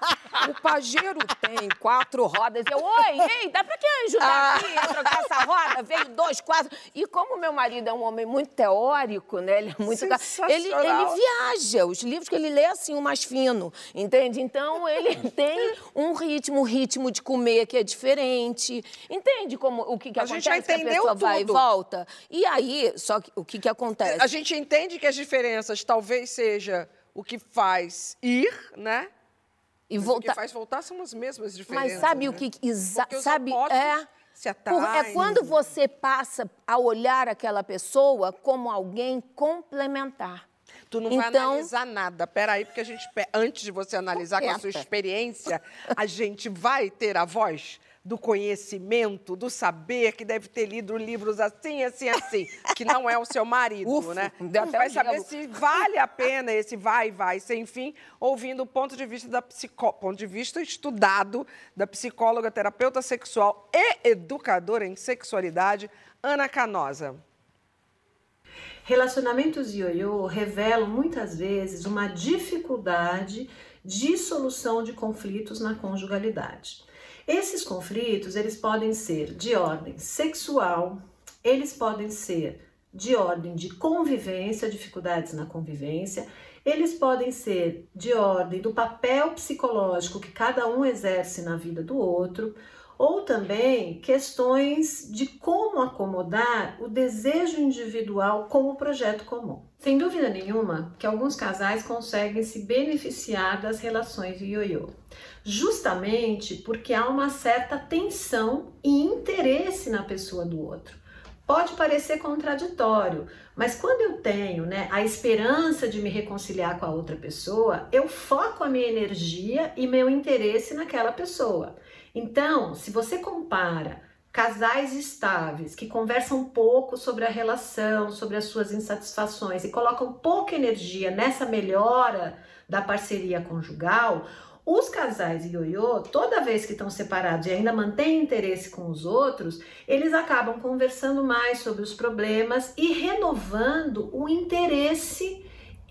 O Pajero tem quatro rodas. Eu, oi, ei, dá pra quem ajudar aqui a trocar essa roda? Veio dois, quatro. E como meu marido é um homem muito teórico, né? Ele é muito. Ele, ele viaja. Os livros que ele lê, assim, o mais fino, entende? Então, ele tem um ritmo, um ritmo de comer que é diferente. Entende como, o que, que A gente já acontece? que a entendeu pessoa vai e tudo. volta. E aí, só que o que, que acontece? A gente entende que as diferenças talvez seja o que faz ir, né? E Mas O que faz voltar são as mesmas diferenças. Mas sabe o né? que exa sabe é se por- é quando você passa a olhar aquela pessoa como alguém complementar. Tu não vai Então- analisar nada. Peraí, porque a gente, antes de você analisar com a sua experiência, a gente vai ter a voz do conhecimento, do saber, que deve ter lido livros assim, assim, assim, que não é o seu marido, Ufa, né? deu até vai saber gelo. se vale a pena esse vai, vai, sem fim, ouvindo o ponto de vista da psicó... ponto de vista estudado da psicóloga, terapeuta sexual e educadora em sexualidade, Ana Canosa. Relacionamentos ioiô revelam muitas vezes uma dificuldade de solução de conflitos na conjugalidade. Esses conflitos, eles podem ser de ordem sexual, eles podem ser de ordem de convivência, dificuldades na convivência, eles podem ser de ordem do papel psicológico que cada um exerce na vida do outro, ou também questões de como acomodar o desejo individual com o projeto comum. Sem dúvida nenhuma que alguns casais conseguem se beneficiar das relações ioiô, justamente porque há uma certa tensão e interesse na pessoa do outro. Pode parecer contraditório, mas quando eu tenho né, a esperança de me reconciliar com a outra pessoa, eu foco a minha energia e meu interesse naquela pessoa. Então, se você compara casais estáveis que conversam pouco sobre a relação, sobre as suas insatisfações e colocam pouca energia nessa melhora da parceria conjugal, os casais ioiô, toda vez que estão separados e ainda mantêm interesse com os outros, eles acabam conversando mais sobre os problemas e renovando o interesse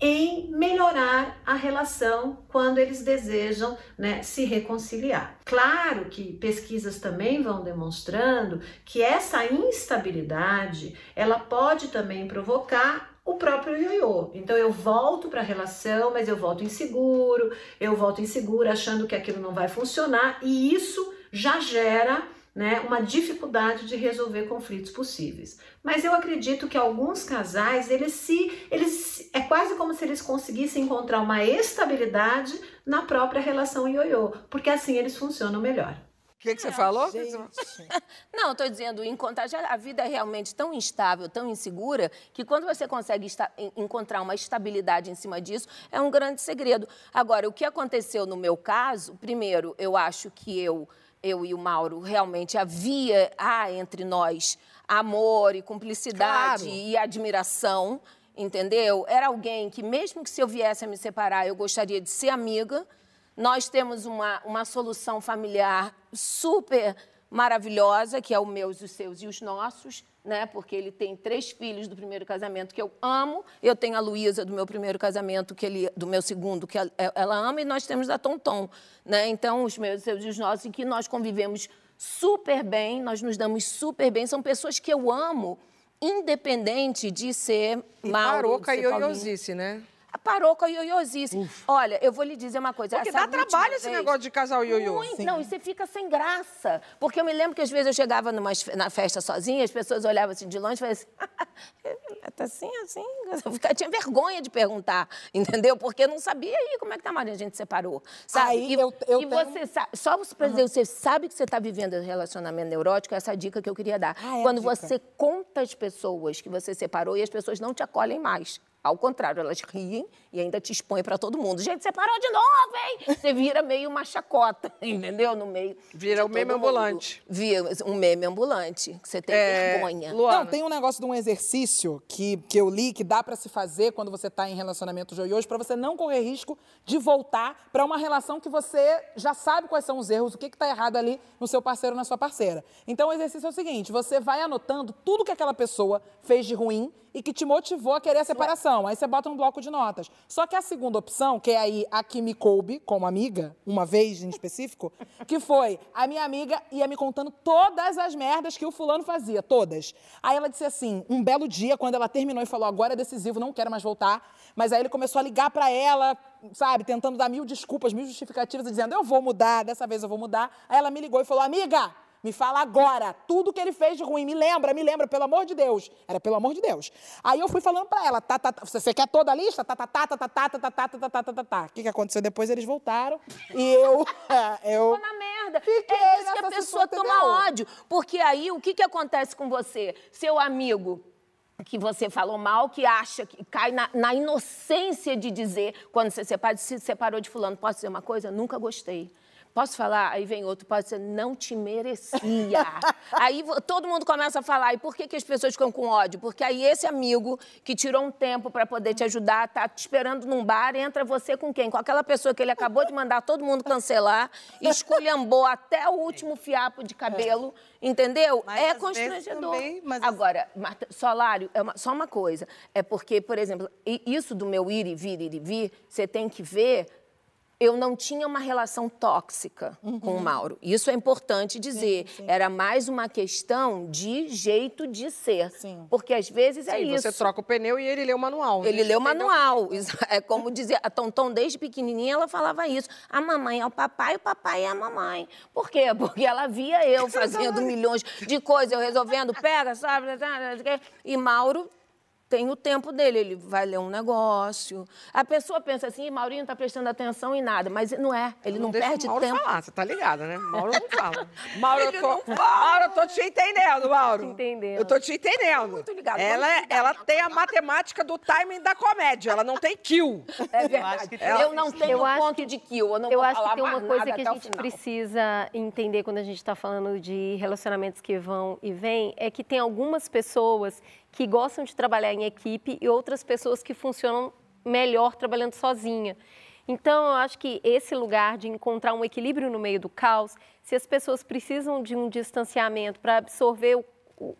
em melhorar a relação quando eles desejam né, se reconciliar. Claro que pesquisas também vão demonstrando que essa instabilidade ela pode também provocar o próprio ioiô. Então eu volto para a relação, mas eu volto inseguro, eu volto insegura achando que aquilo não vai funcionar e isso já gera né, uma dificuldade de resolver conflitos possíveis. Mas eu acredito que alguns casais, eles se, eles é quase como se eles conseguissem encontrar uma estabilidade na própria relação ioiô, porque assim eles funcionam melhor. O que, que você falou? Não, eu tô dizendo, encontrar a vida é realmente tão instável, tão insegura, que quando você consegue esta- en- encontrar uma estabilidade em cima disso, é um grande segredo. Agora, o que aconteceu no meu caso, primeiro, eu acho que eu, eu e o Mauro realmente havia há entre nós amor e cumplicidade Claro. e admiração, entendeu? Era alguém que mesmo que se eu viesse a me separar, eu gostaria de ser amiga. Nós temos uma, uma solução familiar super maravilhosa, que é o meu, os seus e os nossos, né? Porque ele tem três filhos do primeiro casamento que eu amo. Eu tenho a Luísa do meu primeiro casamento, que ele, do meu segundo, que ela, ama, e nós temos a Tonton, né? Então, os meus, seus e os nossos, em que nós convivemos super bem, nós nos damos super bem. São pessoas que eu amo, independente de ser E Mauro, parou de com a ser Paulinho. ioiosice, né? Parou com a ioiosice. Olha, eu vou lhe dizer uma coisa. Porque essa dá trabalho esse vez- negócio de casal ioiô. Muito. Não, e você fica sem graça. Porque eu me lembro que às vezes eu chegava numa, na festa sozinha, as pessoas olhavam assim de longe e falavam assim, tá assim, assim. Eu ficava- tinha vergonha de perguntar, entendeu? Porque eu não sabia aí como é que tá, Maria, a gente separou. Sabe? Aí e eu- eu e tenho- você sabe, só para dizer, você sabe que você está vivendo um relacionamento neurótico, essa é a dica que eu queria dar. Ah, é Quando você conta às pessoas que você separou e as pessoas não te acolhem mais. Ao contrário, elas riem e ainda te expõem para todo mundo. Gente, separou de novo, hein? Você vira meio uma chacota, entendeu? No meio. Vira o meme mundo. ambulante. Vira um meme ambulante. que Você tem É, vergonha. Luana. Não, tem um negócio de um exercício que, que eu li que dá pra se fazer quando você tá em relacionamento joioso pra você não correr risco de voltar pra uma relação que você já sabe quais são os erros, o que que tá errado ali no seu parceiro ou na sua parceira. Então o exercício é o seguinte, você vai anotando tudo que aquela pessoa fez de ruim e que te motivou a querer a separação. Aí você bota um bloco de notas. Só que a segunda opção, que é aí a que me coube como amiga, uma vez em específico, que foi a minha amiga ia me contando todas as merdas que o fulano fazia, todas. Aí ela disse assim, um belo dia, quando ela terminou e falou, agora é decisivo, não quero mais voltar. Mas aí ele começou a ligar pra ela, sabe, tentando dar mil desculpas, mil justificativas, dizendo, eu vou mudar, dessa vez eu vou mudar. Aí ela me ligou e falou, amiga, me fala agora, tudo que ele fez de ruim, me lembra, me lembra, pelo amor de Deus. Era pelo amor de Deus. Aí eu fui falando pra ela, tá, tá, tá, você quer toda a lista? Tá, tá, tá, tá, tá, tá, tá, tá, tá, tá, tá, tá, tá, tá. O que que aconteceu depois? Eles voltaram e eu, eu... Ficou na merda. Fiquei é isso que a pessoa toma ódio. Porque aí, o que, que acontece com você? Seu amigo que você falou mal, que acha, que cai na, na inocência de dizer, quando você separa, se separou de fulano, posso dizer uma coisa? Nunca gostei. Posso falar? Aí vem outro, pode ser, não te merecia. aí todo mundo começa a falar, e por que, que as pessoas ficam com ódio? Porque aí esse amigo que tirou um tempo para poder te ajudar, tá te esperando num bar, entra você com quem? Com aquela pessoa que ele acabou de mandar todo mundo cancelar, esculhambou até o último fiapo de cabelo, entendeu? Mas é constrangedor. também, mas Agora, Marta, salário é uma- só uma coisa. É porque, por exemplo, isso do meu ir e vir, ir e vir, você tem que ver. Eu não tinha uma relação tóxica com o Mauro. Isso é importante dizer. Era mais uma questão de jeito de ser. Porque às vezes é Sim, isso. você troca o pneu e ele lê o manual. Ele Deixa leu o manual. É como dizia, a Tonton, desde pequenininha, ela falava isso. A mamãe é o papai, o papai é a mamãe. Por quê? Porque ela via eu fazendo milhões de coisas, eu resolvendo, pega, sabe, e Mauro tem o tempo dele, ele vai ler um negócio. A pessoa pensa assim, "Ih, Maurinho não está prestando atenção em nada, mas não é, ele não, deixa o perde Mauro tempo. falar, você tá ligada, né? Mauro não fala. Mauro, eu tô, Mauro, eu tô te entendendo, Mauro. entendendo. Eu tô te entendendo. Muito ligado, Ela, muito ligado. ela tem a matemática do timing da comédia, ela não tem kill. É verdade. Eu, não tenho Eu acho ponto de kill, eu não Eu vou acho falar que tem uma coisa que a gente precisa entender quando a gente está falando de relacionamentos que vão e vêm, é que tem algumas pessoas que gostam de trabalhar em equipe e outras pessoas que funcionam melhor trabalhando sozinha. Então, eu acho que esse lugar de encontrar um equilíbrio no meio do caos, se as pessoas precisam de um distanciamento para absorver o,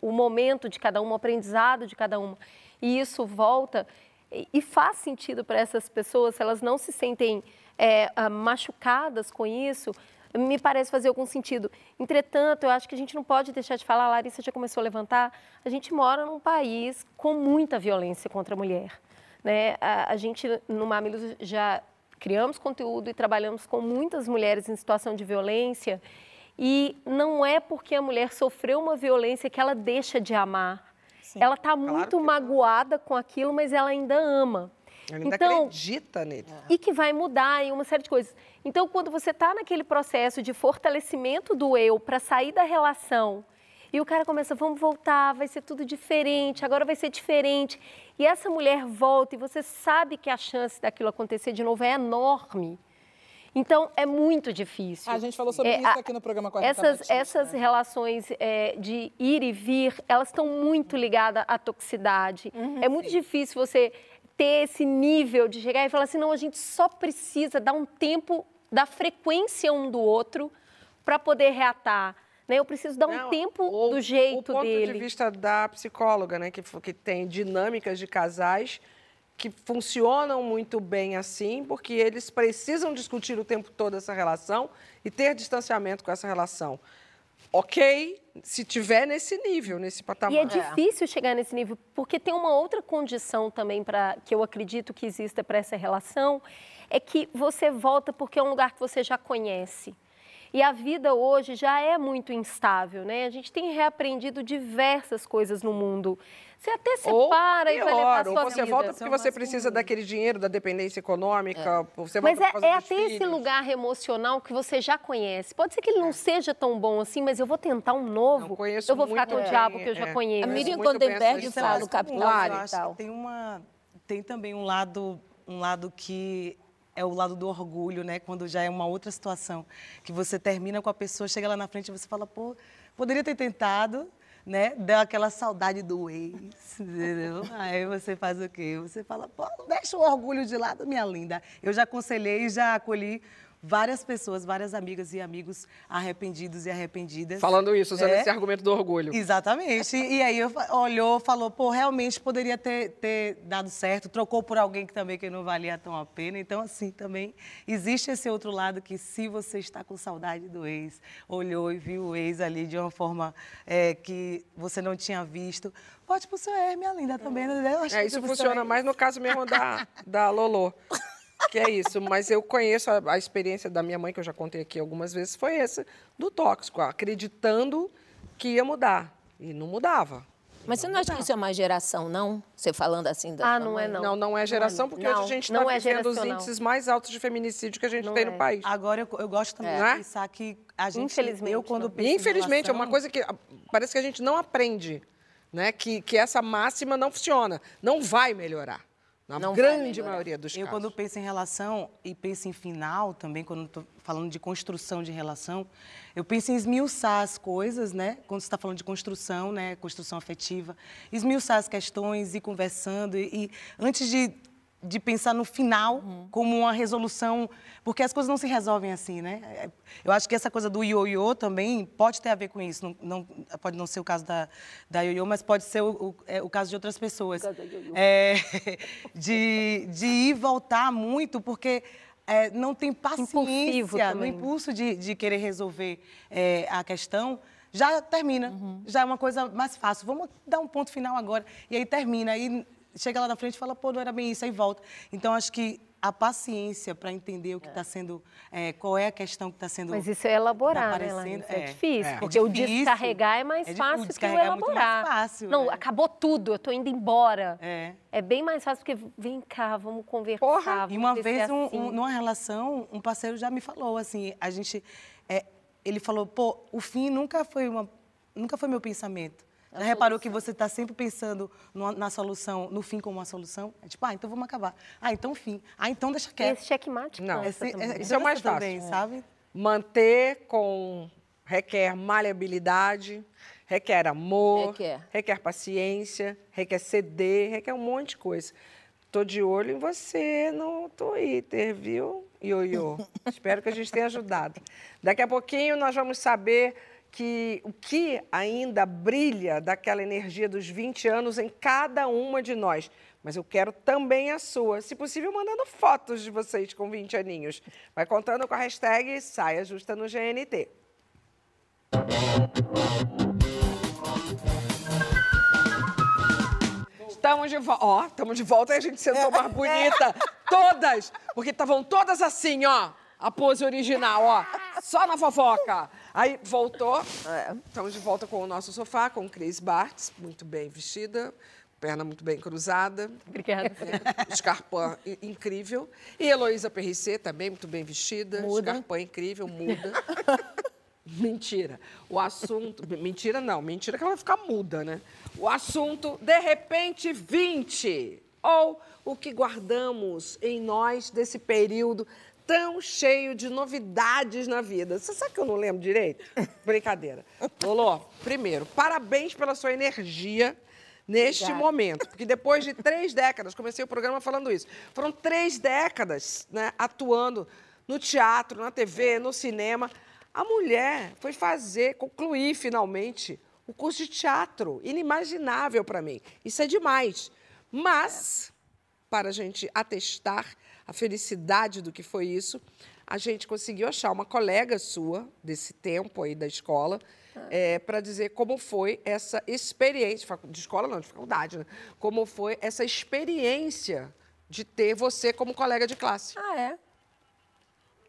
o- momento de cada uma, o aprendizado de cada uma, e isso volta, e, e faz sentido para essas pessoas, se elas não se sentem é, machucadas com isso, me parece fazer algum sentido. Entretanto, eu acho que a gente não pode deixar de falar, a Larissa já começou a levantar, a gente mora num país com muita violência contra a mulher. Né? A, a gente, no Mamilos, já criamos conteúdo e trabalhamos com muitas mulheres em situação de violência, e não é porque a mulher sofreu uma violência que ela deixa de amar. ela está muito magoada com aquilo, mas ela ainda ama. Ela ainda então, acredita nele. e que vai mudar em uma série de coisas. Então, quando você está naquele processo de fortalecimento do eu para sair da relação e o cara começa, vamos voltar, vai ser tudo diferente, agora vai ser diferente. E essa mulher volta e você sabe que a chance daquilo acontecer de novo é enorme. Então, é muito difícil. A gente falou sobre É, isso a- aqui no programa com a essas, Batista, essas relações é, de ir e vir, elas estão muito ligadas à toxicidade. é muito difícil você ter esse nível de chegar e falar assim, não, a gente só precisa dar um tempo da frequência um do outro para poder reatar. Né? Eu preciso dar um Não, tempo o- do jeito O ponto dele. de vista da psicóloga, né, que, que tem dinâmicas de casais que funcionam muito bem assim, porque eles precisam discutir o tempo todo essa relação e ter distanciamento com essa relação. Ok, se tiver nesse nível, nesse patamar. E é difícil chegar nesse nível, porque tem uma outra condição também para que eu acredito que exista para essa relação, é que você volta porque é um lugar que você já conhece. E a vida hoje já é muito instável, né? A gente tem reaprendido diversas coisas no mundo. Você até Ou separa e vai levar a sua ou você vida. volta porque você precisa daquele dinheiro da dependência econômica, você Mas volta é, é até esse filhos. lugar emocional que você já conhece. Pode ser que ele não seja tão bom assim, mas eu vou tentar um novo. conheço eu vou ficar com o bem, diabo que eu já é. conheço. A Miriam essa fala no Capital eu que tem uma tem também um lado um lado que é o lado do orgulho, né? Quando já é uma outra situação, que você termina com a pessoa, chega lá na frente e você fala, pô, poderia ter tentado, né? Dá aquela saudade do ex, entendeu? Aí você faz o quê? Você fala, pô, deixa o orgulho de lado, minha linda. Eu já aconselhei, já acolhi várias pessoas, várias amigas e amigos arrependidos e arrependidas. Falando isso, usando É. esse argumento do orgulho. Exatamente. E aí eu olhou, falou, pô, realmente poderia ter, ter dado certo, trocou por alguém que também que não valia tão a pena. Então, assim, também existe esse outro lado que se você está com saudade do ex, olhou e viu o ex ali de uma forma é, que você não tinha visto, pode pro seu ex, minha linda, também. né? Eu acho É, isso funciona ex. mais no caso mesmo da, da Lolo. Que é isso, mas eu conheço a, a experiência da minha mãe, que eu já contei aqui algumas vezes, foi essa do tóxico, acreditando que ia mudar. E não mudava. Mas você não acha que isso é uma geração, não? Você falando assim da Ah, não é mãe? não. Não, não é geração, porque Não, hoje a gente está não é vivendo os índices mais altos de feminicídio que a gente Não tem é. no país. Agora, eu, eu gosto também É. de pensar que a gente... Infelizmente, Eu, quando E, em infelizmente, é uma relação- coisa que parece que a gente não aprende. né, que, que essa máxima não funciona, não vai melhorar. Na Não grande maioria dos Eu, casos. quando penso em relação e penso em final também, quando estou falando de construção de relação, eu penso em esmiuçar as coisas, né? Quando você está falando de construção, né? Construção afetiva, esmiuçar as questões, ir conversando e, e antes de, de pensar no final como uma resolução, porque as coisas não se resolvem assim, né? Eu acho que essa coisa do ioiô também pode ter a ver com isso. Não, não- pode não ser o caso da, da ioiô, mas pode ser o, o- é, o caso de outras pessoas. É, de, de ir e voltar muito, porque é, não tem paciência no impulso de, de querer resolver é, a questão. Já termina, já é uma coisa mais fácil. Vamos dar um ponto final agora. E aí termina, aí chega lá na frente e fala, pô, não era bem isso, aí volta. Então, acho que a paciência para entender o que está sendo, é, qual é a questão que está sendo Mas isso é elaborar, né, aparecendo, Larissa? É, é, difícil, é. porque É o difícil. descarregar é mais É o fácil que o descarregar é muito mais elaborar. fácil, Não, é. acabou tudo, eu tô indo embora. É. É bem mais fácil, porque vem cá, vamos conversar. E vamos uma ver se vez, é um- assim. um- numa relação, um parceiro já me falou assim, a gente, é, ele falou, pô, o fim nunca foi uma, nunca foi meu pensamento. Já reparou que você está sempre pensando numa- na solução, no fim como uma solução? É tipo, ah, então vamos acabar. Ah, então fim. Ah, então deixa quieto. esse checkmate Não, Esse- é- Isso é o mais fácil. também, sabe? Manter com requer maleabilidade, requer amor, Requer. paciência, requer ceder, requer um monte de coisa. Tô de olho em você no Twitter, viu, Ioiô? Espero que a gente tenha ajudado. Daqui a pouquinho nós vamos saber que o que ainda brilha daquela energia dos 20 anos em cada uma de nós. Mas eu quero também a sua. Se possível, mandando fotos de vocês com 20 aninhos. Vai contando com a hashtag Saia Justa no GNT. Estamos de volta. Ó, estamos de volta e a gente sentou mais bonita. Todas! Porque estavam todas assim, ó. A pose original, ó. Só na fofoca. Aí voltou. Estamos de volta com o nosso sofá, com Cris Bartz, muito bem vestida, perna muito bem cruzada. Obrigada. É, escarpã incrível. E Heloísa Perricet também muito bem vestida. Muda. Escarpã incrível, muda. Mentira. O assunto. Mentira, não. Mentira que ela vai ficar muda, né? O assunto, de repente, 20. Ou o que guardamos em nós desse período tão cheio de novidades na vida. Você sabe que eu não lembro direito? Brincadeira. Lolo, primeiro, parabéns pela sua energia neste Obrigada. momento. Porque depois de três décadas, comecei o programa falando isso, foram três décadas né, atuando no teatro, na TV, no cinema. A mulher foi fazer, concluir finalmente o curso de teatro. Inimaginável para mim. Isso é demais. Mas, para a gente atestar a felicidade do que foi isso, a gente conseguiu achar uma colega sua desse tempo aí da escola para dizer como foi essa experiência, de escola não, de faculdade, né? Como foi essa experiência de ter você como colega de classe. Ah, é?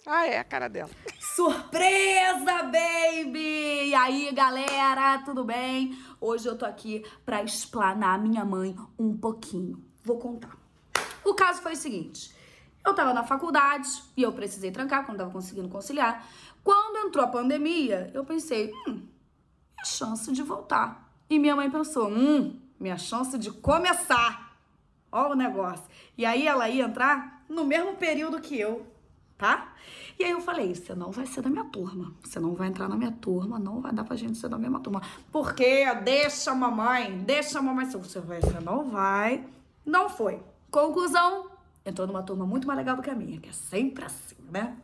Ah, é a cara dela. Surpresa, baby! E aí, galera, tudo bem? Hoje eu tô aqui pra explanar a minha mãe um pouquinho. Vou contar. O caso foi o seguinte: eu tava na faculdade e eu precisei trancar quando tava conseguindo conciliar. Quando entrou a pandemia, eu pensei, hum, é chance de voltar. E minha mãe pensou, hum, minha chance de começar. Ó o negócio. E aí ela ia entrar no mesmo período que eu, tá? E aí eu falei, você não vai ser da minha turma. Você não vai entrar na minha turma, não vai dar pra gente ser da mesma turma. Porque deixa a mamãe, deixa a mamãe. Você vai, você não vai. Não foi. Conclusão, entrou numa turma muito mais legal do que a minha, que é sempre assim, né?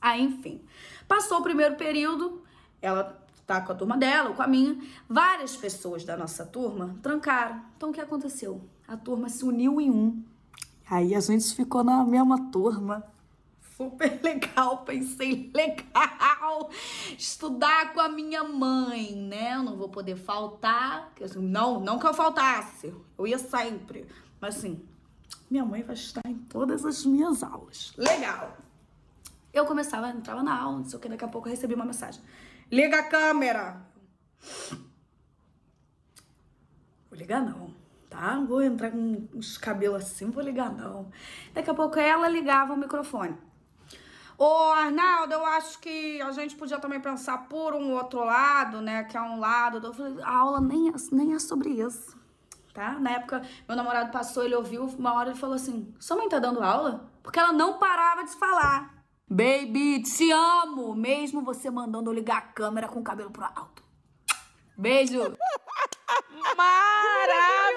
Aí, enfim, passou o primeiro período, ela tá com a turma dela ou com a minha. Várias pessoas da nossa turma trancaram. Então, o que aconteceu? A turma se uniu em um. Aí a gente ficou na mesma turma. Super legal, pensei, legal, estudar com a minha mãe, né? Eu não vou poder faltar, não, não que eu faltasse, eu ia sempre, mas assim, minha mãe vai estar em todas as minhas aulas. Legal. Eu começava, entrava na aula, não sei o que, daqui a pouco eu recebi uma mensagem. Liga a câmera! Vou ligar não, tá? Não Vou entrar com uns cabelos assim, vou ligar não. Daqui a pouco ela ligava o microfone. Ô, Arnaldo, eu acho que a gente podia também pensar por um outro lado, né? Que é um lado. Eu falei, a aula nem é, nem é sobre isso, tá? Na época, meu namorado passou, ele ouviu, uma hora ele falou assim: sua mãe tá dando aula? Porque ela não parava de falar. Baby, te amo! Mesmo você mandando eu ligar a câmera com o cabelo pro alto. Beijo! Maravilhosa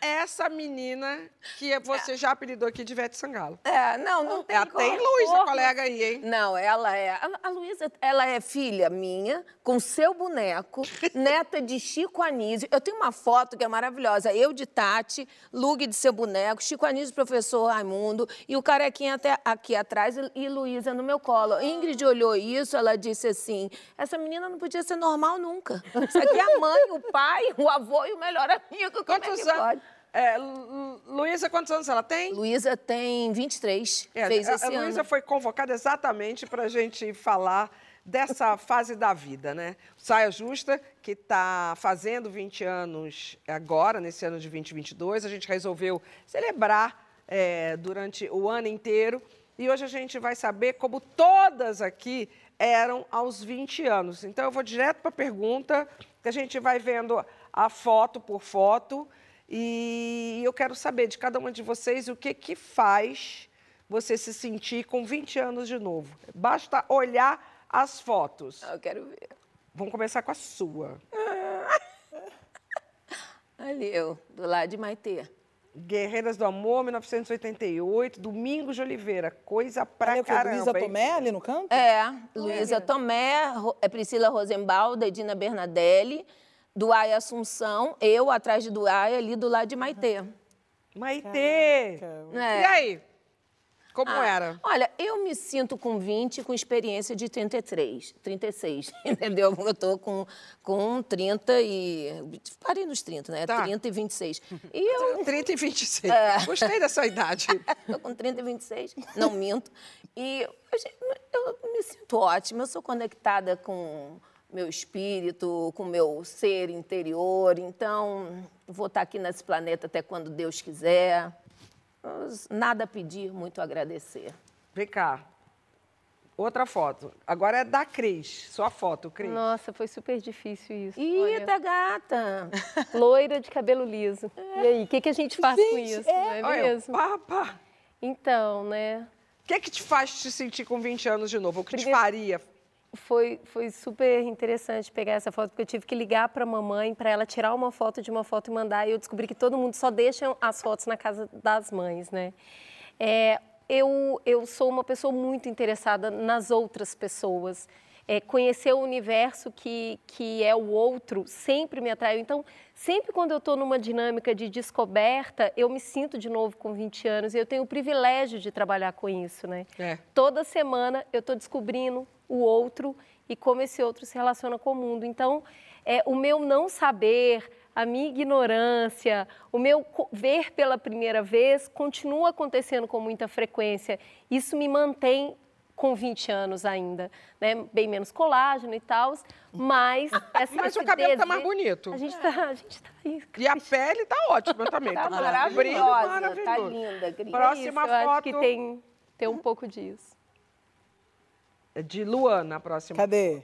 essa menina que você já apelidou aqui de Ivete Sangalo. É, não, não tem É, tem Luísa, colega aí, hein? Não, ela é. A, a Luísa, ela é filha minha, com seu boneco, neta de Chico Anísio. Eu tenho uma foto que é maravilhosa. Eu de Tati, Lug de seu boneco, Chico Anísio, professor Raimundo, e o carequinha até aqui atrás e, e Luísa no meu colo. Ingrid olhou isso, ela disse assim: essa menina não podia ser normal nunca. Isso aqui é a mãe, o pai, o avô e o melhor amigo. Como é Quantos que anos? pode? É, Lu- Luísa, quantos anos ela tem? Luísa tem 23, É, fez a, esse a ano. Luísa foi convocada exatamente para a gente falar dessa fase da vida, né? Saia Justa, que está fazendo 20 anos agora, nesse ano de 2022, a gente resolveu celebrar é, durante o ano inteiro e hoje a gente vai saber como todas aqui eram aos 20 anos. Então eu vou direto para a pergunta, que a gente vai vendo a foto por foto e eu quero saber de cada uma de vocês o que que faz você se sentir com 20 anos de novo. Basta olhar as fotos. Eu quero ver. Vamos começar com a sua. Ali eu, do lado de Maitê. Guerreiras do Amor, 1988, Domingos de Oliveira. Coisa pra Olha caramba. Luísa? Tomé ali no canto? É, Luísa Tomé, é Priscila Rosenbalda, Edina Bernadelli, Duaia Assunção, eu atrás de Duaia, ali do lado de Maitê. Maitê! É. E aí? Como Ah, era? Olha, eu me sinto com 20 com experiência de 33, 36, entendeu? Eu tô com, com 30 e... Parei nos 30, né? Tá. 30 e 26. E eu... 30 e 26. É. Gostei dessa idade. Tô com 30 e 26, não minto. E eu, eu me sinto ótima, eu sou conectada com meu espírito, com meu ser interior, então vou estar aqui nesse planeta até quando Deus quiser. Nada a pedir, muito a agradecer. Vem cá. Outra foto. Agora é da Cris. Sua foto, Cris. Nossa, foi super difícil isso. Eita, gata! Loira de cabelo liso. E aí, o que, que a gente faz com Gente, isso, é. não é Olha, mesmo? pá. Então, né? O que é que te faz te sentir com 20 anos de novo? O que te Primeiro- faria? Foi, foi super interessante pegar essa foto, porque eu tive que ligar para a mamãe para ela tirar uma foto de uma foto e mandar. E eu descobri que todo mundo só deixa as fotos na casa das mães, né? É, eu, eu sou uma pessoa muito interessada nas outras pessoas. É, conhecer o universo que, que é o outro sempre me atraiu. Então, sempre quando eu estou numa dinâmica de descoberta, eu me sinto de novo com 20 anos e eu tenho o privilégio de trabalhar com isso, né? É. Toda semana eu estou descobrindo o outro e como esse outro se relaciona com o mundo. Então, é, o meu não saber, a minha ignorância, o meu ver pela primeira vez continua acontecendo com muita frequência. Isso me mantém com 20 anos ainda, né? Bem menos colágeno e tal, mas essa, Mas o cabelo tá mais bonito. A gente tá, a gente tá aí. E a pele tá ótima também. Tá brilho maravilhosa, tá linda. Próxima É isso, eu foto acho que tem, tem um pouco disso. É de Luana, a próxima. Cadê?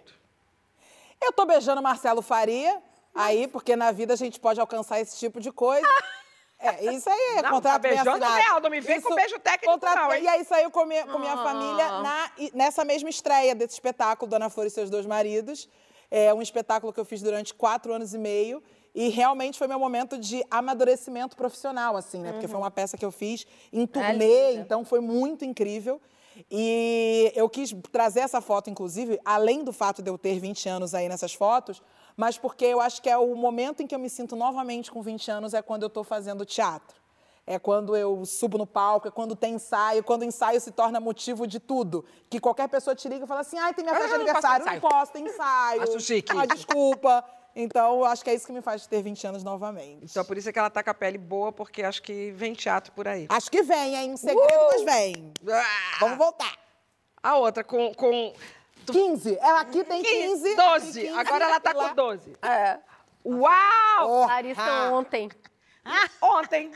Eu tô beijando Marcelo Faria, aí, porque na vida a gente pode alcançar esse tipo de coisa. É, isso aí é Não, contrato tá bem beijando assinado. real, não me vem com beijo técnico não, hein? E aí saiu com, minha, com minha Ah. família na- nessa mesma estreia desse espetáculo, Dona Flor e Seus Dois Maridos. É um espetáculo que eu fiz durante quatro anos e meio. E realmente foi meu momento de amadurecimento profissional, assim, né? Porque foi uma peça que eu fiz em turnê, linda. então foi muito incrível. E eu quis trazer essa foto, inclusive, além do fato de eu ter 20 anos aí nessas fotos, mas porque eu acho que é o momento em que eu me sinto novamente com 20 anos é quando eu estou fazendo teatro. É quando eu subo no palco, é quando tem ensaio, quando o ensaio se torna motivo de tudo. Que qualquer pessoa te liga e fala assim, ai, tem minha Ah, festa de não aniversário. Não ensaio. posso, tem ensaio. Acho chique. Ah, desculpa. Então, eu acho que é isso que me faz ter 20 anos novamente. Então, por isso é que ela tá com a pele boa, porque acho que vem teatro por aí. Acho que vem, hein? Um segredo, mas vem. Ah! Vamos voltar. A outra com... com 15. Ela aqui tem 15. 12. tem 15, Agora ela tá lá. com 12. É. Uau! Oh, Larissa ah. ontem. Ontem.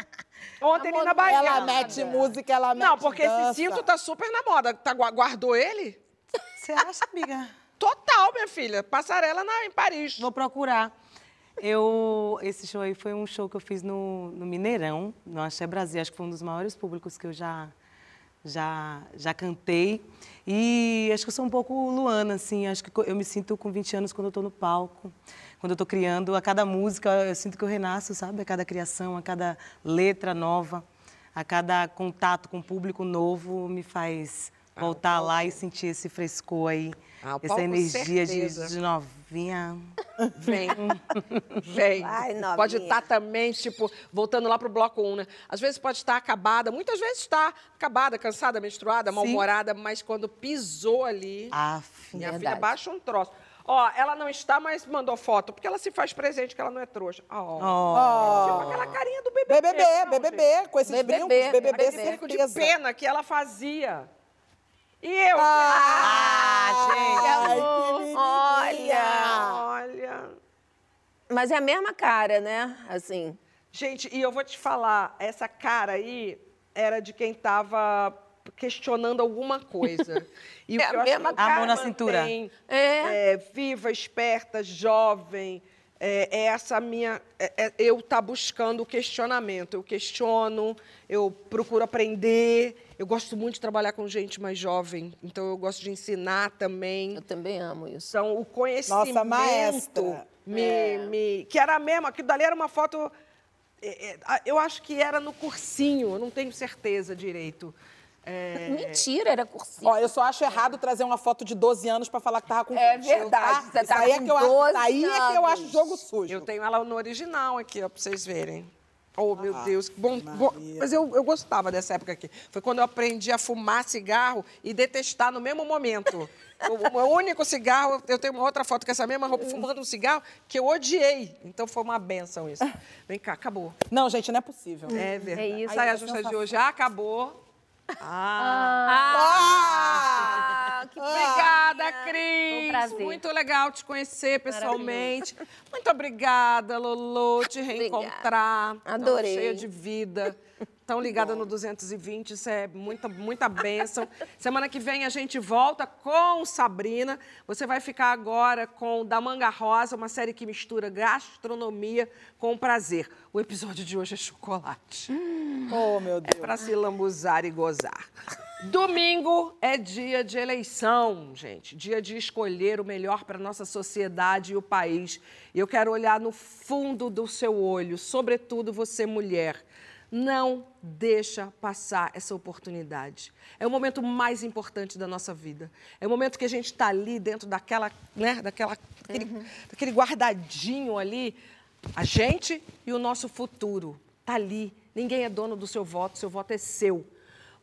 Ontem ali na Bahia. Ela mete música, ela mete Não, porque dança. esse cinto tá super na moda. Tá, gua- guardou ele? Você acha, amiga? Total, minha filha. Passarela na, em Paris. Vou procurar. Eu, esse show aí foi um show que eu fiz no, no Mineirão, no Axé Brasil. Acho que foi um dos maiores públicos que eu já, já, já cantei. E acho que eu sou um pouco Luana, assim. Acho que eu me sinto com 20 anos quando eu estou no palco, quando eu estou criando. A cada música, eu sinto que eu renasço, sabe? A cada criação, a cada letra nova, a cada contato com o público novo me faz voltar lá e sentir esse frescor aí. Ah, essa energia de, de novinha. Vem. Vem. Ai, novinha. pode estar também, tipo, voltando lá pro bloco 1, né? Às vezes pode estar acabada, muitas vezes está acabada, cansada, menstruada, mal-humorada, mas quando pisou ali, Aff. minha Verdade. filha baixa um troço. Ó, ela não está, mas mandou foto, porque ela se faz presente que ela não é trouxa. Ó. Tipo aquela carinha do BBB. BBB, não, BBB, com esses BBB, brincos, BBB, BBB. De pena que ela fazia. E eu? Ah, gente. Ai, olha. Olha. Mas é a mesma cara, né? Assim. Gente, e eu vou te falar, essa cara aí era de quem tava questionando alguma coisa. E o É que a eu acho mesma que A mão na cintura. É. é, viva, esperta, jovem. É, é essa minha. é- é eu tá buscando o questionamento. Eu questiono, eu procuro aprender. Eu gosto muito de trabalhar com gente mais jovem, então eu gosto de ensinar também. Eu também amo isso. Então, o conhecimento. Nossa, maestra. Me, me- que era mesmo, aquilo dali era uma foto. é, é, eu acho que era no cursinho, eu não tenho certeza direito. É, Mentira, era cursinho. Ó, eu só acho errado trazer uma foto de 12 anos pra falar que tava com É 20, verdade, tá? você Isso tá aí é com que eu acho, 12 isso aí é que eu acho jogo sujo. eu tenho ela no original aqui, ó, pra vocês verem. Oh, meu Ah, Deus. que Bom, bom, mas eu, eu gostava dessa época aqui. Foi quando eu aprendi a fumar cigarro e detestar no mesmo momento. O, o único cigarro, eu tenho uma outra foto com essa mesma roupa, fumando um cigarro, que eu odiei. Então foi uma benção isso. Vem cá, acabou. Não, gente, não é possível. É verdade. isso. Saia Ai, justa de hoje já acabou. Ah, que Obrigada, Foi um Cris. prazer. Muito legal te conhecer pessoalmente. Muito obrigada, Lolo, te reencontrar. Tão Adorei. cheia de vida. Tão ligada no 220, isso é muita, muita bênção. Semana que vem a gente volta com Sabrina. Você vai ficar agora com Da Manga Rosa, uma série que mistura gastronomia com prazer. O episódio de hoje é chocolate. Oh, meu Deus. Para se lambuzar e gozar. Domingo é dia de eleição, gente. Dia de escolher o melhor para nossa sociedade e o país. E eu quero olhar no fundo do seu olho, sobretudo você, mulher. Não deixa passar essa oportunidade. É o momento mais importante da nossa vida. É o momento que a gente está ali dentro daquela, né, daquela, daquele, daquele guardadinho ali. A gente e o nosso futuro. Está ali. Ninguém é dono do seu voto, seu voto é seu.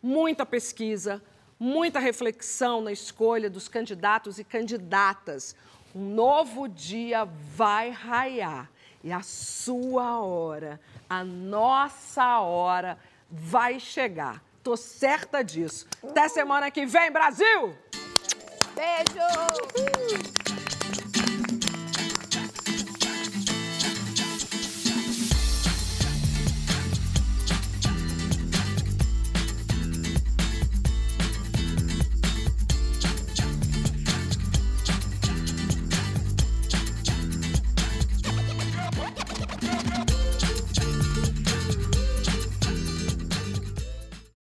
Muita pesquisa, muita reflexão na escolha dos candidatos e candidatas. Um novo dia vai raiar e a sua hora, a nossa hora vai chegar. Tô certa disso. Até semana que vem, Brasil! Beijo!